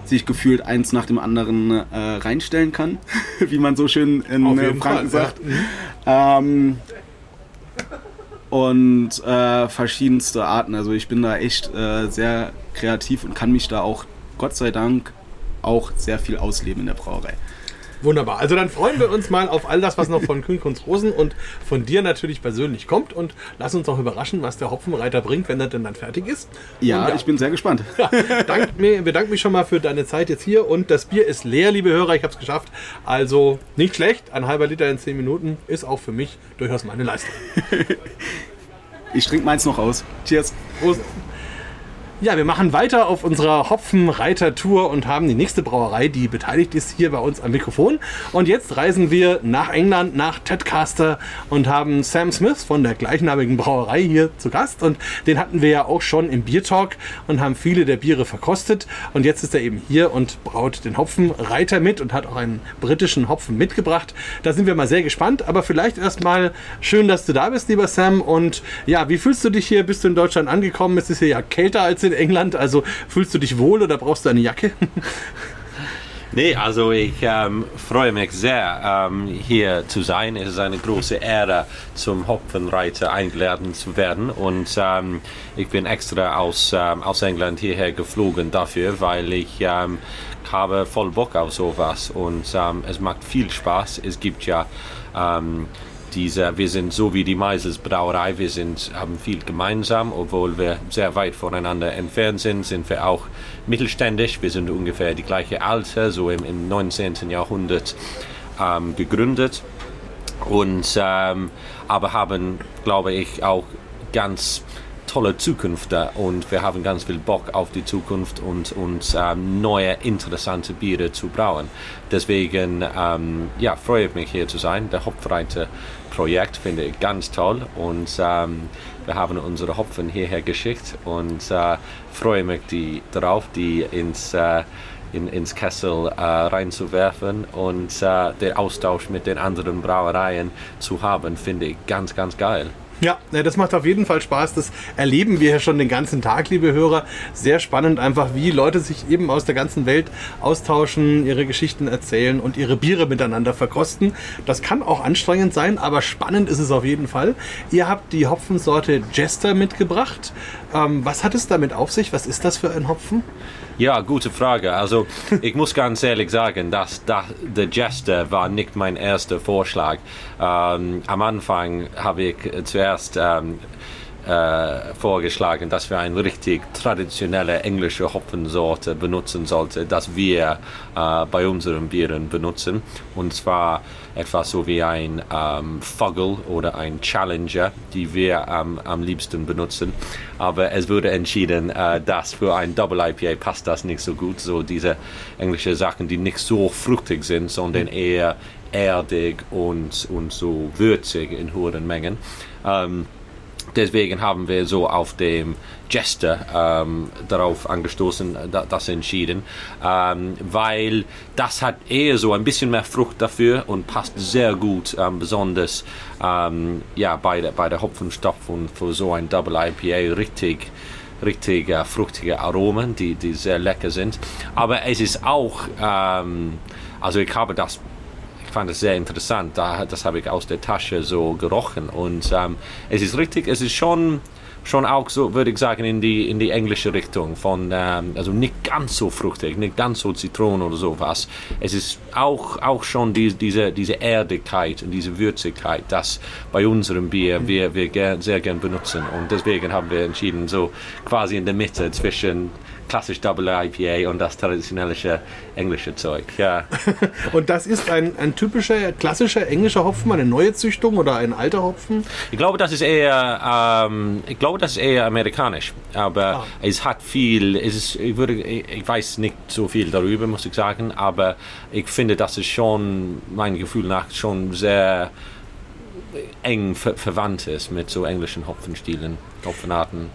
S8: sich gefühlt eins nach dem anderen äh, reinstellen kann, [laughs] wie man so schön in äh, Franken
S2: Fall, ja.
S8: sagt. Ähm, und äh, verschiedenste Arten. Also ich bin da echt äh, sehr kreativ und kann mich da auch, Gott sei Dank, auch sehr viel ausleben in der Brauerei.
S2: Wunderbar. Also dann freuen wir uns mal auf all das, was noch von Kühnkunst Rosen und von dir natürlich persönlich kommt. Und lass uns auch überraschen, was der Hopfenreiter bringt, wenn er denn dann fertig ist.
S8: Ja,
S2: Und
S8: ich bin sehr gespannt.
S2: Dank, mir, bedanke mich schon mal für deine Zeit jetzt hier. Und das Bier ist leer, liebe Hörer. Ich habe es geschafft. Also nicht schlecht. Ein halber Liter in 10 Minuten ist auch für mich durchaus meine Leistung.
S8: Ich trinke meins noch aus. Cheers.
S2: Prost. Ja, wir machen weiter auf unserer Hopfenreiter-Tour und haben die nächste Brauerei, die beteiligt ist, hier bei uns am Mikrofon. Und jetzt reisen wir nach England, nach Tedcaster und haben Sam Smith von der gleichnamigen Brauerei hier zu Gast. Und den hatten wir ja auch schon im Biertalk und haben viele der Biere verkostet. Und jetzt ist er eben hier und braut den Hopfenreiter mit und hat auch einen britischen Hopfen mitgebracht. Da sind wir mal sehr gespannt. Aber vielleicht erstmal schön, dass du da bist, lieber Sam. Und ja, wie fühlst du dich hier? Bist du in Deutschland angekommen? Es ist hier ja kälter als in England. Also fühlst du dich wohl oder brauchst du eine Jacke? [laughs]
S9: Nee, also ich ähm, freue mich sehr, ähm, hier zu sein. Es ist eine große Ehre, zum Hopfenreiter eingeladen zu werden. Und ähm, ich bin extra aus, ähm, aus England hierher geflogen dafür, weil ich ähm, habe voll Bock auf sowas. Und ähm, es macht viel Spaß. Es gibt ja ähm, diese, wir sind so wie die Meisels Brauerei, wir sind, haben viel gemeinsam, obwohl wir sehr weit voneinander entfernt sind, sind wir auch mittelständisch. Wir sind ungefähr die gleiche Alter, so im, im 19. Jahrhundert ähm, gegründet. Und ähm, aber haben, glaube ich, auch ganz tolle Zukunft und wir haben ganz viel Bock auf die Zukunft und, und ähm, neue interessante Biere zu brauen. Deswegen ähm, ja, freue ich mich hier zu sein. Der Hopfreiter Projekt finde ich ganz toll und ähm, wir haben unsere Hopfen hierher geschickt und äh, freue mich die, darauf, die ins äh, in, ins Kessel äh, reinzuwerfen und äh, den Austausch mit den anderen Brauereien zu haben, finde ich ganz, ganz geil.
S2: Ja, ja, das macht auf jeden Fall Spaß. Das erleben wir ja schon den ganzen Tag, liebe Hörer. Sehr spannend einfach, wie Leute sich eben aus der ganzen Welt austauschen, ihre Geschichten erzählen und ihre Biere miteinander verkosten. Das kann auch anstrengend sein, aber spannend ist es auf jeden Fall. Ihr habt die Hopfensorte Jester mitgebracht. Ähm, was hat es damit auf sich? Was ist das für ein Hopfen?
S9: Ja, gute Frage. Also ich muss ganz ehrlich sagen, dass, dass der Jester war nicht mein erster Vorschlag. Ähm, am Anfang habe ich zuerst ähm, äh, vorgeschlagen, dass wir eine richtig traditionelle englische Hopfensorte benutzen sollten, dass wir äh, bei unseren Bieren benutzen. Und zwar etwas so wie ein ähm, Vogel oder ein Challenger, die wir ähm, am liebsten benutzen. Aber es wurde entschieden, äh, dass für ein Double IPA passt das nicht so gut. So diese englische Sachen, die nicht so fruchtig sind, sondern eher erdig und, und so würzig in hohen Mengen. Ähm, deswegen haben wir so auf dem Jester ähm, darauf angestoßen, da, das entschieden, ähm, weil das hat eher so ein bisschen mehr Frucht dafür und passt sehr gut, ähm, besonders ähm, ja, bei, der, bei der Hopfenstopf und für so ein Double IPA richtig richtig äh, fruchtige Aromen, die, die sehr lecker sind. Aber es ist auch, ähm, also ich habe das fand es sehr interessant. Da, das habe ich aus der Tasche so gerochen. Und ähm, es ist richtig, es ist schon, schon auch so, würde ich sagen, in die, in die englische Richtung. Von, ähm, also nicht ganz so fruchtig, nicht ganz so Zitronen oder sowas. Es ist auch, auch schon die, diese, diese Erdigkeit und diese Würzigkeit, das bei unserem Bier wir, wir gern, sehr gern benutzen. Und deswegen haben wir entschieden, so quasi in der Mitte zwischen klassisch Double IPA und das traditionelle englische Zeug. Ja. [laughs]
S2: und das ist ein, ein typischer, klassischer englischer Hopfen, eine neue Züchtung oder ein alter Hopfen?
S9: Ich glaube, das ist eher, ähm, ich glaube, das ist eher amerikanisch. Aber ah. es hat viel, es ist, ich, würde, ich weiß nicht so viel darüber, muss ich sagen, aber ich finde, das ist schon, mein Gefühl nach, schon sehr eng ver verwandt ist mit so englischen Hopfenstilen, Hopfenarten.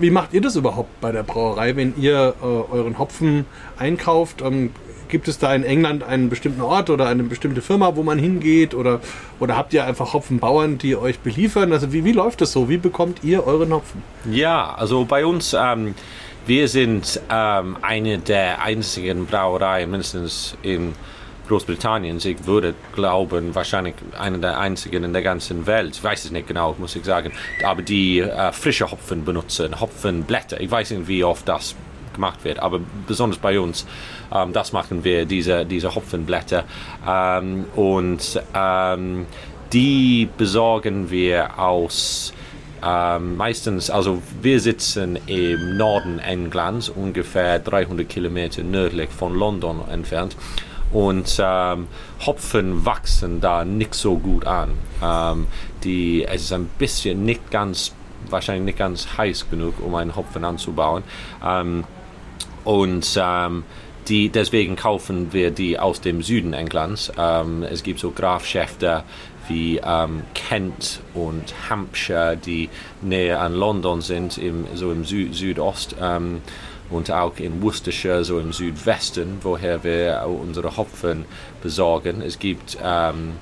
S2: Wie macht ihr das überhaupt bei der Brauerei, wenn ihr äh, euren Hopfen einkauft? Ähm, gibt es da in England einen bestimmten Ort oder eine bestimmte Firma, wo man hingeht? Oder, oder habt ihr einfach Hopfenbauern, die euch beliefern? Also wie, wie läuft das so? Wie bekommt ihr euren Hopfen?
S9: Ja, also bei uns, ähm, wir sind ähm, eine der einzigen Brauereien, mindestens in Großbritannien. Ich würde glauben, wahrscheinlich einer der einzigen in der ganzen Welt, ich weiß es nicht genau, muss ich sagen, aber die äh, frische Hopfen benutzen, Hopfenblätter. Ich weiß nicht, wie oft das gemacht wird, aber besonders bei uns, ähm, das machen wir, diese, diese Hopfenblätter. Ähm, und ähm, die besorgen wir aus ähm, meistens, also wir sitzen im Norden Englands, ungefähr 300 Kilometer nördlich von London entfernt und ähm, Hopfen wachsen da nicht so gut an. Ähm, die, es ist ein bisschen nicht ganz, wahrscheinlich nicht ganz heiß genug, um einen Hopfen anzubauen. Ähm, und ähm, die, deswegen kaufen wir die aus dem Süden Englands. Ähm, es gibt so Grafschäfte wie ähm, Kent und Hampshire, die näher an London sind, im, so im Sü Südost. Ähm, und auch in Worcestershire, so im Südwesten, woher wir unsere Hopfen besorgen. Es gibt, ähm,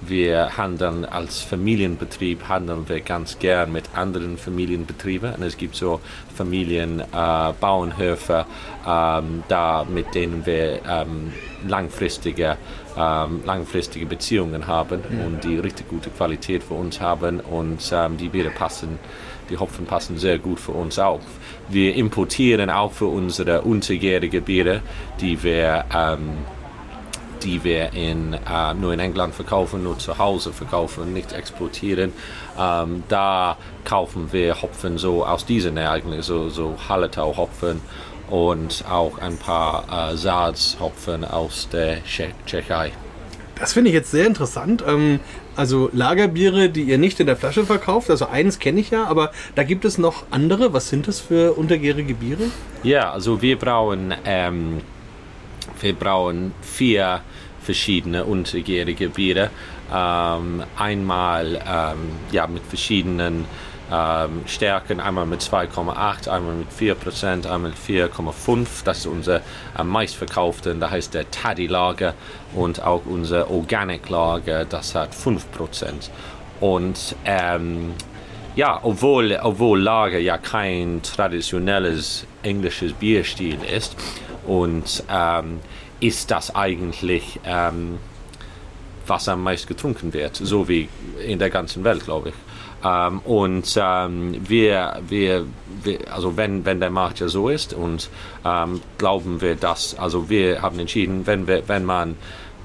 S9: wir handeln als Familienbetrieb, handeln wir ganz gern mit anderen Familienbetrieben. Und es gibt so Familienbauernhöfe, äh, ähm, da mit denen wir ähm, langfristige, ähm, langfristige Beziehungen haben und die richtig gute Qualität für uns haben und ähm, die Biere passen die Hopfen passen sehr gut für uns auch. Wir importieren auch für unsere unterjährige Biere, die wir, ähm, die wir in, äh, nur in England verkaufen, nur zu Hause verkaufen, nicht exportieren. Ähm, da kaufen wir Hopfen so aus diesen Ereignissen, so, so Hallertau-Hopfen und auch ein paar äh, Saatshopfen aus der Tschechei.
S2: Das finde ich jetzt sehr interessant. Ähm, also Lagerbiere, die ihr nicht in der Flasche verkauft. Also eines kenne ich ja, aber da gibt es noch andere. Was sind das für untergärige Biere?
S9: Ja, also wir brauchen, ähm, wir brauchen vier verschiedene untergärige Biere. Ähm, einmal ähm, ja, mit verschiedenen ähm, Stärken, einmal mit 2,8, einmal mit 4%, einmal mit 4,5. Das ist unser am meistverkaufte, da heißt der Taddy Lager und auch unser Organic Lager, das hat 5%. Und ähm, ja, obwohl, obwohl Lager ja kein traditionelles englisches Bierstil ist und ähm, ist das eigentlich ähm, was am meisten getrunken wird, so wie in der ganzen Welt, glaube ich. Ähm, und ähm, wir, wir, wir, also wenn, wenn der Markt ja so ist und ähm, glauben wir, dass, also wir haben entschieden, wenn, wir, wenn man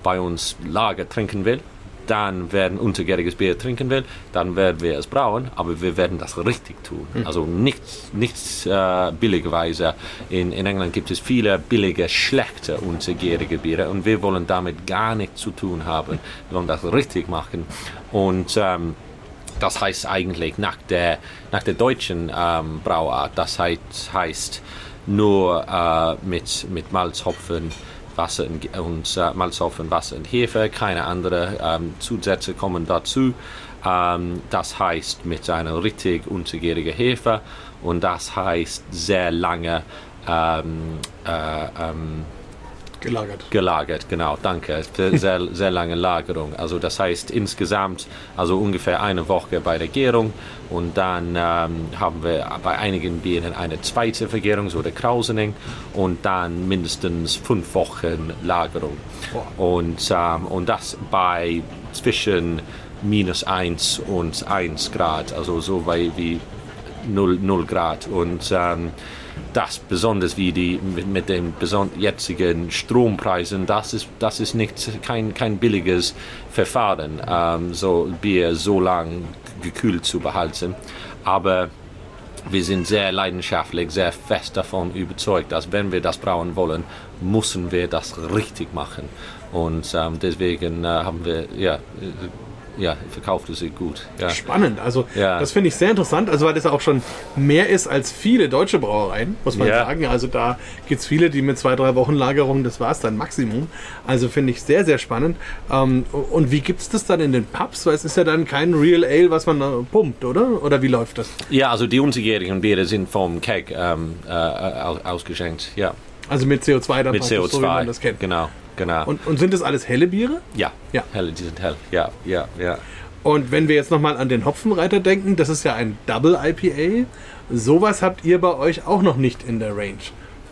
S9: bei uns Lager trinken will, dann werden untergäriges Bier trinken will, dann werden wir es brauen, aber wir werden das richtig tun. Also nichts, nichts äh, billigerweise. In, in England gibt es viele billige, schlechte untergärige Biere und wir wollen damit gar nichts zu tun haben. Wir wollen das richtig machen. Und ähm, das heißt eigentlich nach der, nach der deutschen ähm, Brauart, das heißt, heißt nur äh, mit, mit Malz, Wasser und, und äh, Malzhopfen, Wasser und Hefe, keine anderen ähm, Zusätze kommen dazu. Ähm, das heißt mit einer richtig untergärigen Hefe. Und das heißt sehr lange ähm, äh, ähm,
S2: Gelagert.
S9: Gelagert, genau, danke. Sehr, sehr lange Lagerung. Also das heißt insgesamt also ungefähr eine Woche bei der Gärung und dann ähm, haben wir bei einigen Bieren eine zweite Vergärung, so der Krausening und dann mindestens fünf Wochen Lagerung. Und, ähm, und das bei zwischen minus 1 und 1 Grad, also so weit wie 0, 0 Grad. Und ähm, das besonders wie die mit, den jetzigen Strompreisen, das ist, das ist nicht, kein, kein billiges Verfahren, ähm, so Bier so lang gekühlt zu behalten. Aber wir sind sehr leidenschaftlich, sehr fest davon überzeugt, dass wenn wir das brauen wollen, müssen wir das richtig machen. Und ähm, deswegen äh, haben wir, ja, äh, ja, verkauft es sich gut. Ja.
S2: Spannend. Also
S9: Ja.
S2: das finde ich sehr interessant, also weil das auch schon mehr ist als viele deutsche Brauereien, muss man
S9: Ja.
S2: sagen. Also da gibt es viele, die mit zwei, drei Wochen Lagerung, das war es dann Maximum. Also finde ich sehr, sehr spannend. Ähm, und wie gibt es das dann in den Pubs? Weil es ist ja dann kein Real Ale, was man pumpt, oder? Oder wie läuft das?
S9: Ja, also die unterjährigen Biere sind vom Keg ähm, äh, aus, ausgeschenkt. Ja,
S2: Also mit CO2 dann
S9: mit
S2: praktisch,
S9: CO2.
S2: so wie man das kennt.
S9: Genau, genau.
S2: Und, und sind das alles helle Biere?
S9: ja,
S2: Ja.
S9: helle, die sind hell. Ja, ja, ja.
S2: Und wenn wir jetzt nochmal an den Hopfenreiter denken, das ist ja ein Double IPA. Sowas habt ihr bei euch auch noch nicht in der Range.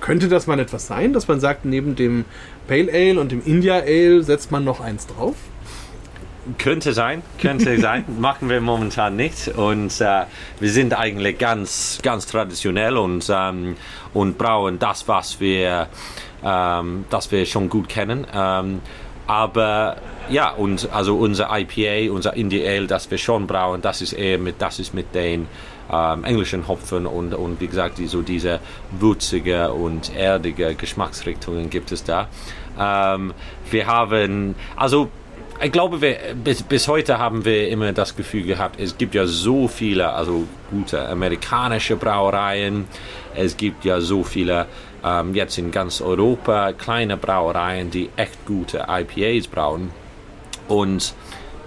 S2: Könnte das mal etwas sein, dass man sagt, neben dem Pale Ale und dem India Ale setzt man noch eins drauf?
S9: Könnte sein, könnte [laughs] sein. Machen wir momentan nicht. Und äh, wir sind eigentlich ganz, ganz traditionell und, ähm, und brauen das, was wir, ähm, das wir schon gut kennen. Ähm, aber ja, und also unser IPA, unser Indie Ale, das wir schon brauen, das ist eher mit, das ist mit den ähm, englischen Hopfen und, und wie gesagt, die, so diese würzige und erdige Geschmacksrichtungen gibt es da. Ähm, wir haben, also ich glaube, wir, bis, bis heute haben wir immer das Gefühl gehabt, es gibt ja so viele, also gute amerikanische Brauereien, es gibt ja so viele ähm, jetzt in ganz Europa kleine Brauereien, die echt gute IPAs brauen und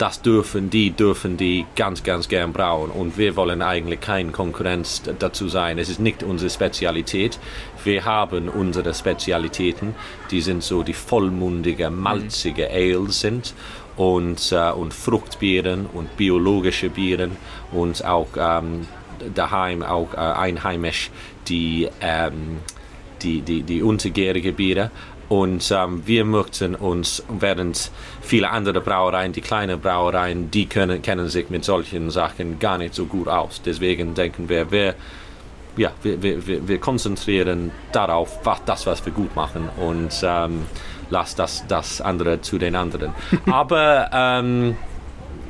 S9: das dürfen die, dürfen die ganz, ganz gern brauen. Und wir wollen eigentlich keine Konkurrenz dazu sein. Es ist nicht unsere Spezialität. Wir haben unsere Spezialitäten, die sind so die vollmundige, malzige Ales sind und, äh, und Fruchtbieren und biologische Bieren und auch ähm, daheim, auch äh, einheimisch die, ähm, die, die, die untergärige Biere. Und ähm, wir möchten uns, während viele andere Brauereien, die kleinen Brauereien, die können, kennen sich mit solchen Sachen gar nicht so gut aus. Deswegen denken wir, wir, ja, wir, wir, wir- konzentrieren darauf, was, das, was wir gut machen und ähm, lass das, das andere zu den anderen. [laughs] Aber ähm,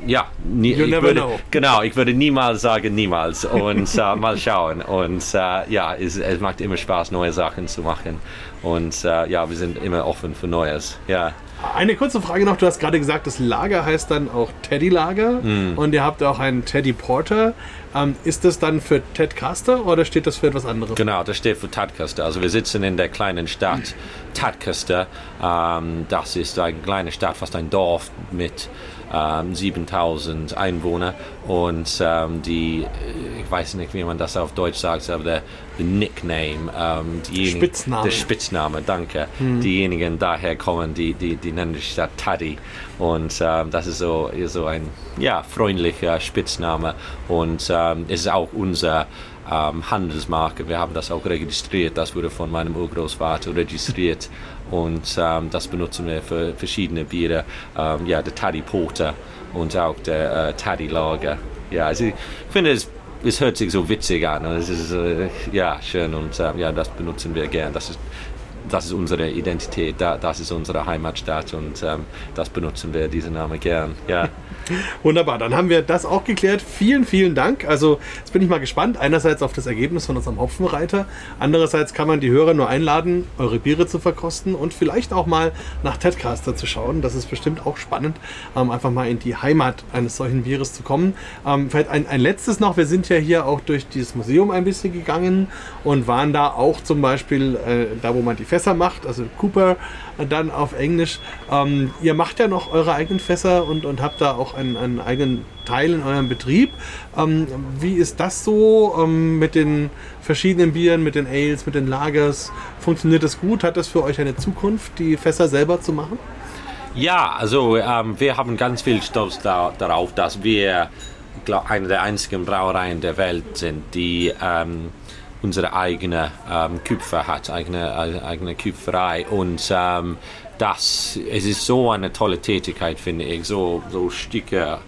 S9: ja, nie,
S2: You
S9: ich
S2: never
S9: würde,
S2: know.
S9: genau, ich würde niemals sagen niemals und äh, [laughs] mal schauen. Und äh, ja, es, es macht immer Spaß, neue Sachen zu machen. Und äh, ja, wir sind immer offen für Neues. Ja.
S2: Eine kurze Frage noch. Du hast gerade gesagt, das Lager heißt dann auch Teddy Lager und ihr habt auch einen Teddy Porter. Ähm, ist das dann für Ted Caster oder steht das für etwas anderes?
S9: Genau, das steht für Tadcaster. Also wir sitzen in der kleinen Stadt Tadcaster. Ähm, das ist eine kleine Stadt, fast ein Dorf mit ähm, 7000 Einwohner und ähm, die, ich weiß nicht, wie man das auf Deutsch sagt, aber der, der Nickname, ähm,
S2: Spitzname.
S9: der Spitzname, danke. Diejenigen daher kommen, die, die, die nennen die Stadt Taddy. Und ähm, das ist so, ist so ein ja, freundlicher Spitzname. Und ähm, es ist auch unser ähm, Handelsmarke. Wir haben das auch registriert. Das wurde von meinem Urgroßvater registriert. [laughs] Und ähm, das benutzen wir für verschiedene Biere. Ähm, ja, der Taddy Porter und auch der äh, Taddy Lager. Ja, also ich finde es es hört sich so witzig an. und Es ist äh, ja schön und äh, ja, das benutzen wir gern. Das ist, das ist unsere Identität, da, das ist unsere Heimatstadt und ähm, das benutzen wir, diesen Namen gern. Ja. [laughs]
S2: Wunderbar, dann haben wir das auch geklärt. Vielen, vielen Dank. Also jetzt bin ich mal gespannt. Einerseits auf das Ergebnis von unserem Hopfenreiter. Andererseits kann man die Hörer nur einladen, eure Biere zu verkosten und vielleicht auch mal nach Tedcaster zu schauen. Das ist bestimmt auch spannend, ähm, einfach mal in die Heimat eines solchen Bieres zu kommen. Ähm, vielleicht ein, ein letztes noch. Wir sind ja hier auch durch dieses Museum ein bisschen gegangen und waren da auch zum Beispiel äh, da, wo man die Fässer macht, also Cooper dann auf Englisch. Ähm, ihr macht ja noch eure eigenen Fässer und, und habt da auch einen, einen eigenen Teil in eurem Betrieb. Ähm, wie ist das so ähm, mit den verschiedenen Bieren, mit den Ales, mit den Lagers? Funktioniert das gut? Hat das für euch eine Zukunft, die Fässer selber zu machen?
S9: Ja, also ähm, wir haben ganz viel Stolz da, darauf, dass wir glaub, eine der einzigen Brauereien der Welt sind, die ähm, unsere eigene ähm, Küpfer hat, eigene, äh, eigene Küpferei. Und ähm, das, es ist so eine tolle Tätigkeit, finde ich, so, so Stücke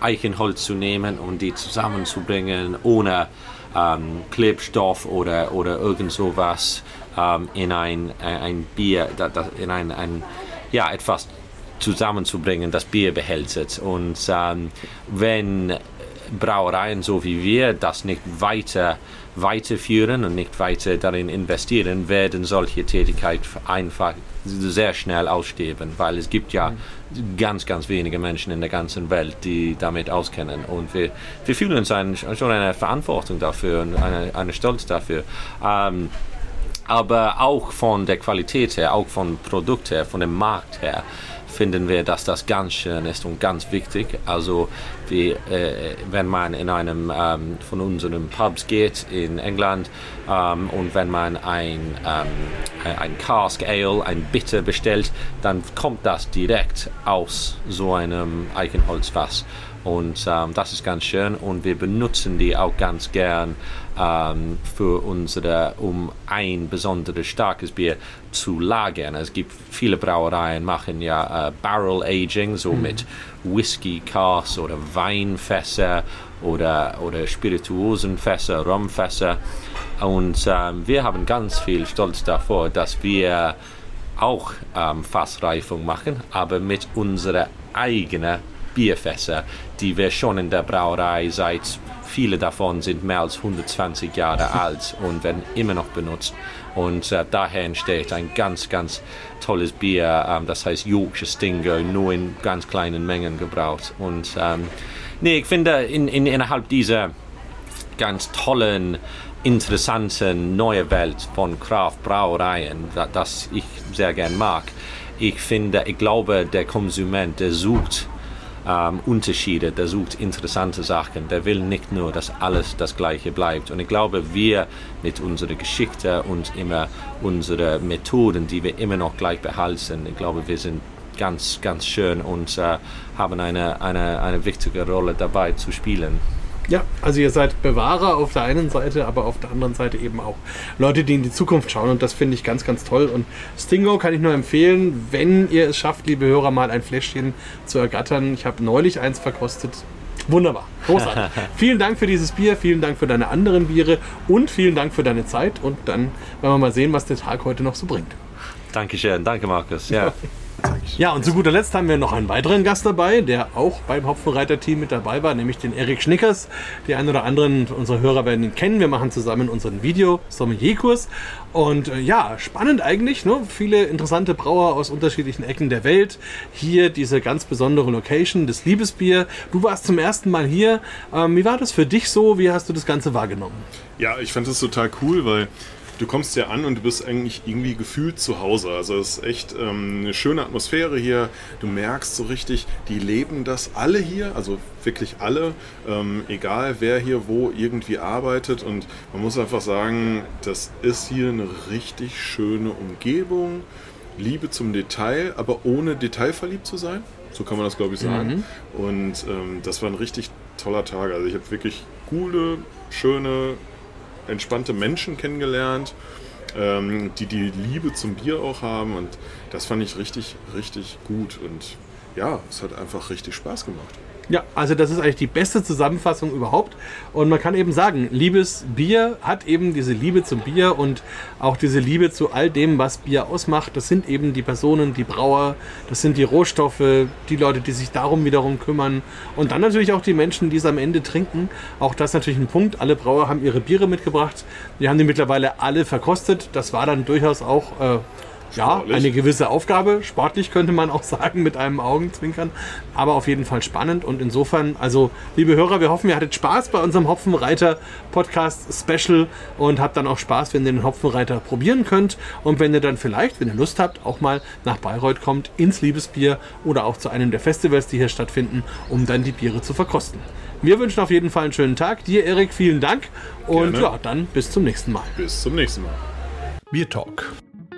S9: Eichenholz zu nehmen und die zusammenzubringen ohne ähm, Klebstoff oder, oder irgend sowas ähm, in ein, ein, ein Bier, in ein, ein ja, etwas zusammenzubringen, das Bier behält. Und ähm, wenn Brauereien so wie wir das nicht weiter weiterführen und nicht weiter darin investieren, werden solche Tätigkeit einfach sehr schnell aussterben, weil es gibt ja ganz, ganz wenige Menschen in der ganzen Welt, die damit auskennen. Und wir, wir fühlen uns ein, schon eine Verantwortung dafür und eine, eine Stolz dafür. Ähm, aber auch von der Qualität her, auch vom Produkt her, von dem Markt her, finden wir, dass das ganz schön ist und ganz wichtig. Also wie, äh, wenn man in einem ähm, von unseren Pubs geht in England ähm, und wenn man ein, ähm, ein Cask Ale, ein Bitter bestellt, dann kommt das direkt aus so einem Eichenholzfass. Und ähm, das ist ganz schön und wir benutzen die auch ganz gern ähm, für unsere, um ein besonderes starkes Bier zu lagern. Es gibt viele Brauereien machen ja äh, Barrel Aging, so mit Whisky Casks oder Weinfässer oder, oder Spirituosenfässer, Rumfässer. Und ähm, wir haben ganz viel Stolz davor, dass wir auch ähm, Fassreifung machen, aber mit unserer eigenen Bierfässer, die wir schon in der Brauerei seit viele davon sind mehr als 120 Jahre alt und werden immer noch benutzt. Und äh, daher entsteht ein ganz, ganz tolles Bier, ähm, das heißt Yorkshire Stingo, nur in ganz kleinen Mengen gebraucht. Und ähm, nee, ich finde, in, in, innerhalb dieser ganz tollen, interessanten neue Welt von Kraftbrauereien, da- das ich sehr gern mag. Ich finde, ich glaube, der Konsument, der sucht ähm, Unterschiede, der sucht interessante Sachen, der will nicht nur, dass alles das Gleiche bleibt. Und ich glaube, wir mit unserer Geschichte und immer unsere Methoden, die wir immer noch gleich behalten, ich glaube, wir sind ganz, ganz schön und äh, haben eine, eine, eine wichtige Rolle dabei zu spielen.
S2: Ja, also ihr seid Bewahrer auf der einen Seite, aber auf der anderen Seite eben auch Leute, die in die Zukunft schauen und das finde ich ganz, ganz toll. Und Stingo kann ich nur empfehlen, wenn ihr es schafft, liebe Hörer, mal ein Fläschchen zu ergattern. Ich habe neulich eins verkostet. Wunderbar, großartig. [laughs] vielen Dank für dieses Bier, vielen Dank für deine anderen Biere und vielen Dank für deine Zeit. Und dann werden wir mal sehen, was der Tag heute noch so bringt.
S9: Dankeschön, danke Markus. Ja. [laughs]
S2: Ja, und zu guter Letzt haben wir noch einen weiteren Gast dabei, der auch beim Hopfenreiter-Team mit dabei war, nämlich den Erik Schnickers. Die einen oder anderen unserer Hörer werden ihn kennen. Wir machen zusammen unseren Video-Sommelier-Kurs. Und äh, ja, spannend eigentlich. Ne? Viele interessante Brauer aus unterschiedlichen Ecken der Welt. Hier diese ganz besondere Location, das Liebesbier. Du warst zum ersten Mal hier. Ähm, wie war das für dich so? Wie hast du das Ganze wahrgenommen?
S10: Ja, ich fand das total cool, weil du kommst ja an und du bist eigentlich irgendwie gefühlt zu Hause. Also es ist echt ähm, eine schöne Atmosphäre hier. Du merkst so richtig, die leben das alle hier, also wirklich alle, ähm, egal wer hier wo irgendwie arbeitet. Und man muss einfach sagen, das ist hier eine richtig schöne Umgebung. Liebe zum Detail, aber ohne detailverliebt zu sein. So kann man das, glaube ich, sagen. Und ähm, das war ein richtig toller Tag. Also ich habe wirklich coole, schöne, entspannte Menschen kennengelernt, ähm, die die Liebe zum Bier auch haben. Und das fand ich richtig, richtig gut. Und ja, es hat einfach richtig Spaß gemacht.
S2: Ja, also das ist eigentlich die beste Zusammenfassung überhaupt. Und man kann eben sagen, liebes Bier hat eben diese Liebe zum Bier und auch diese Liebe zu all dem, was Bier ausmacht. Das sind eben die Personen, die Brauer, das sind die Rohstoffe, die Leute, die sich darum wiederum kümmern. Und dann natürlich auch die Menschen, die es am Ende trinken. Auch das ist natürlich ein Punkt. Alle Brauer haben ihre Biere mitgebracht. Wir haben die mittlerweile alle verkostet. Das war dann durchaus auch... Äh, ja,
S10: Sportlich.
S2: eine gewisse Aufgabe. Sportlich könnte man auch sagen, mit einem Augenzwinkern. Aber auf jeden Fall spannend. Und insofern, also, liebe Hörer, wir hoffen, ihr hattet Spaß bei unserem Hopfenreiter Podcast Special und habt dann auch Spaß, wenn ihr den Hopfenreiter probieren könnt. Und wenn ihr dann vielleicht, wenn ihr Lust habt, auch mal nach Bayreuth kommt, ins Liebesbier oder auch zu einem der Festivals, die hier stattfinden, um dann die Biere zu verkosten. Wir wünschen auf jeden Fall einen schönen Tag. Dir, Erik, vielen Dank. Und
S10: Gerne.
S2: ja, dann bis zum nächsten Mal.
S10: Bis zum nächsten Mal.
S1: Bier Talk,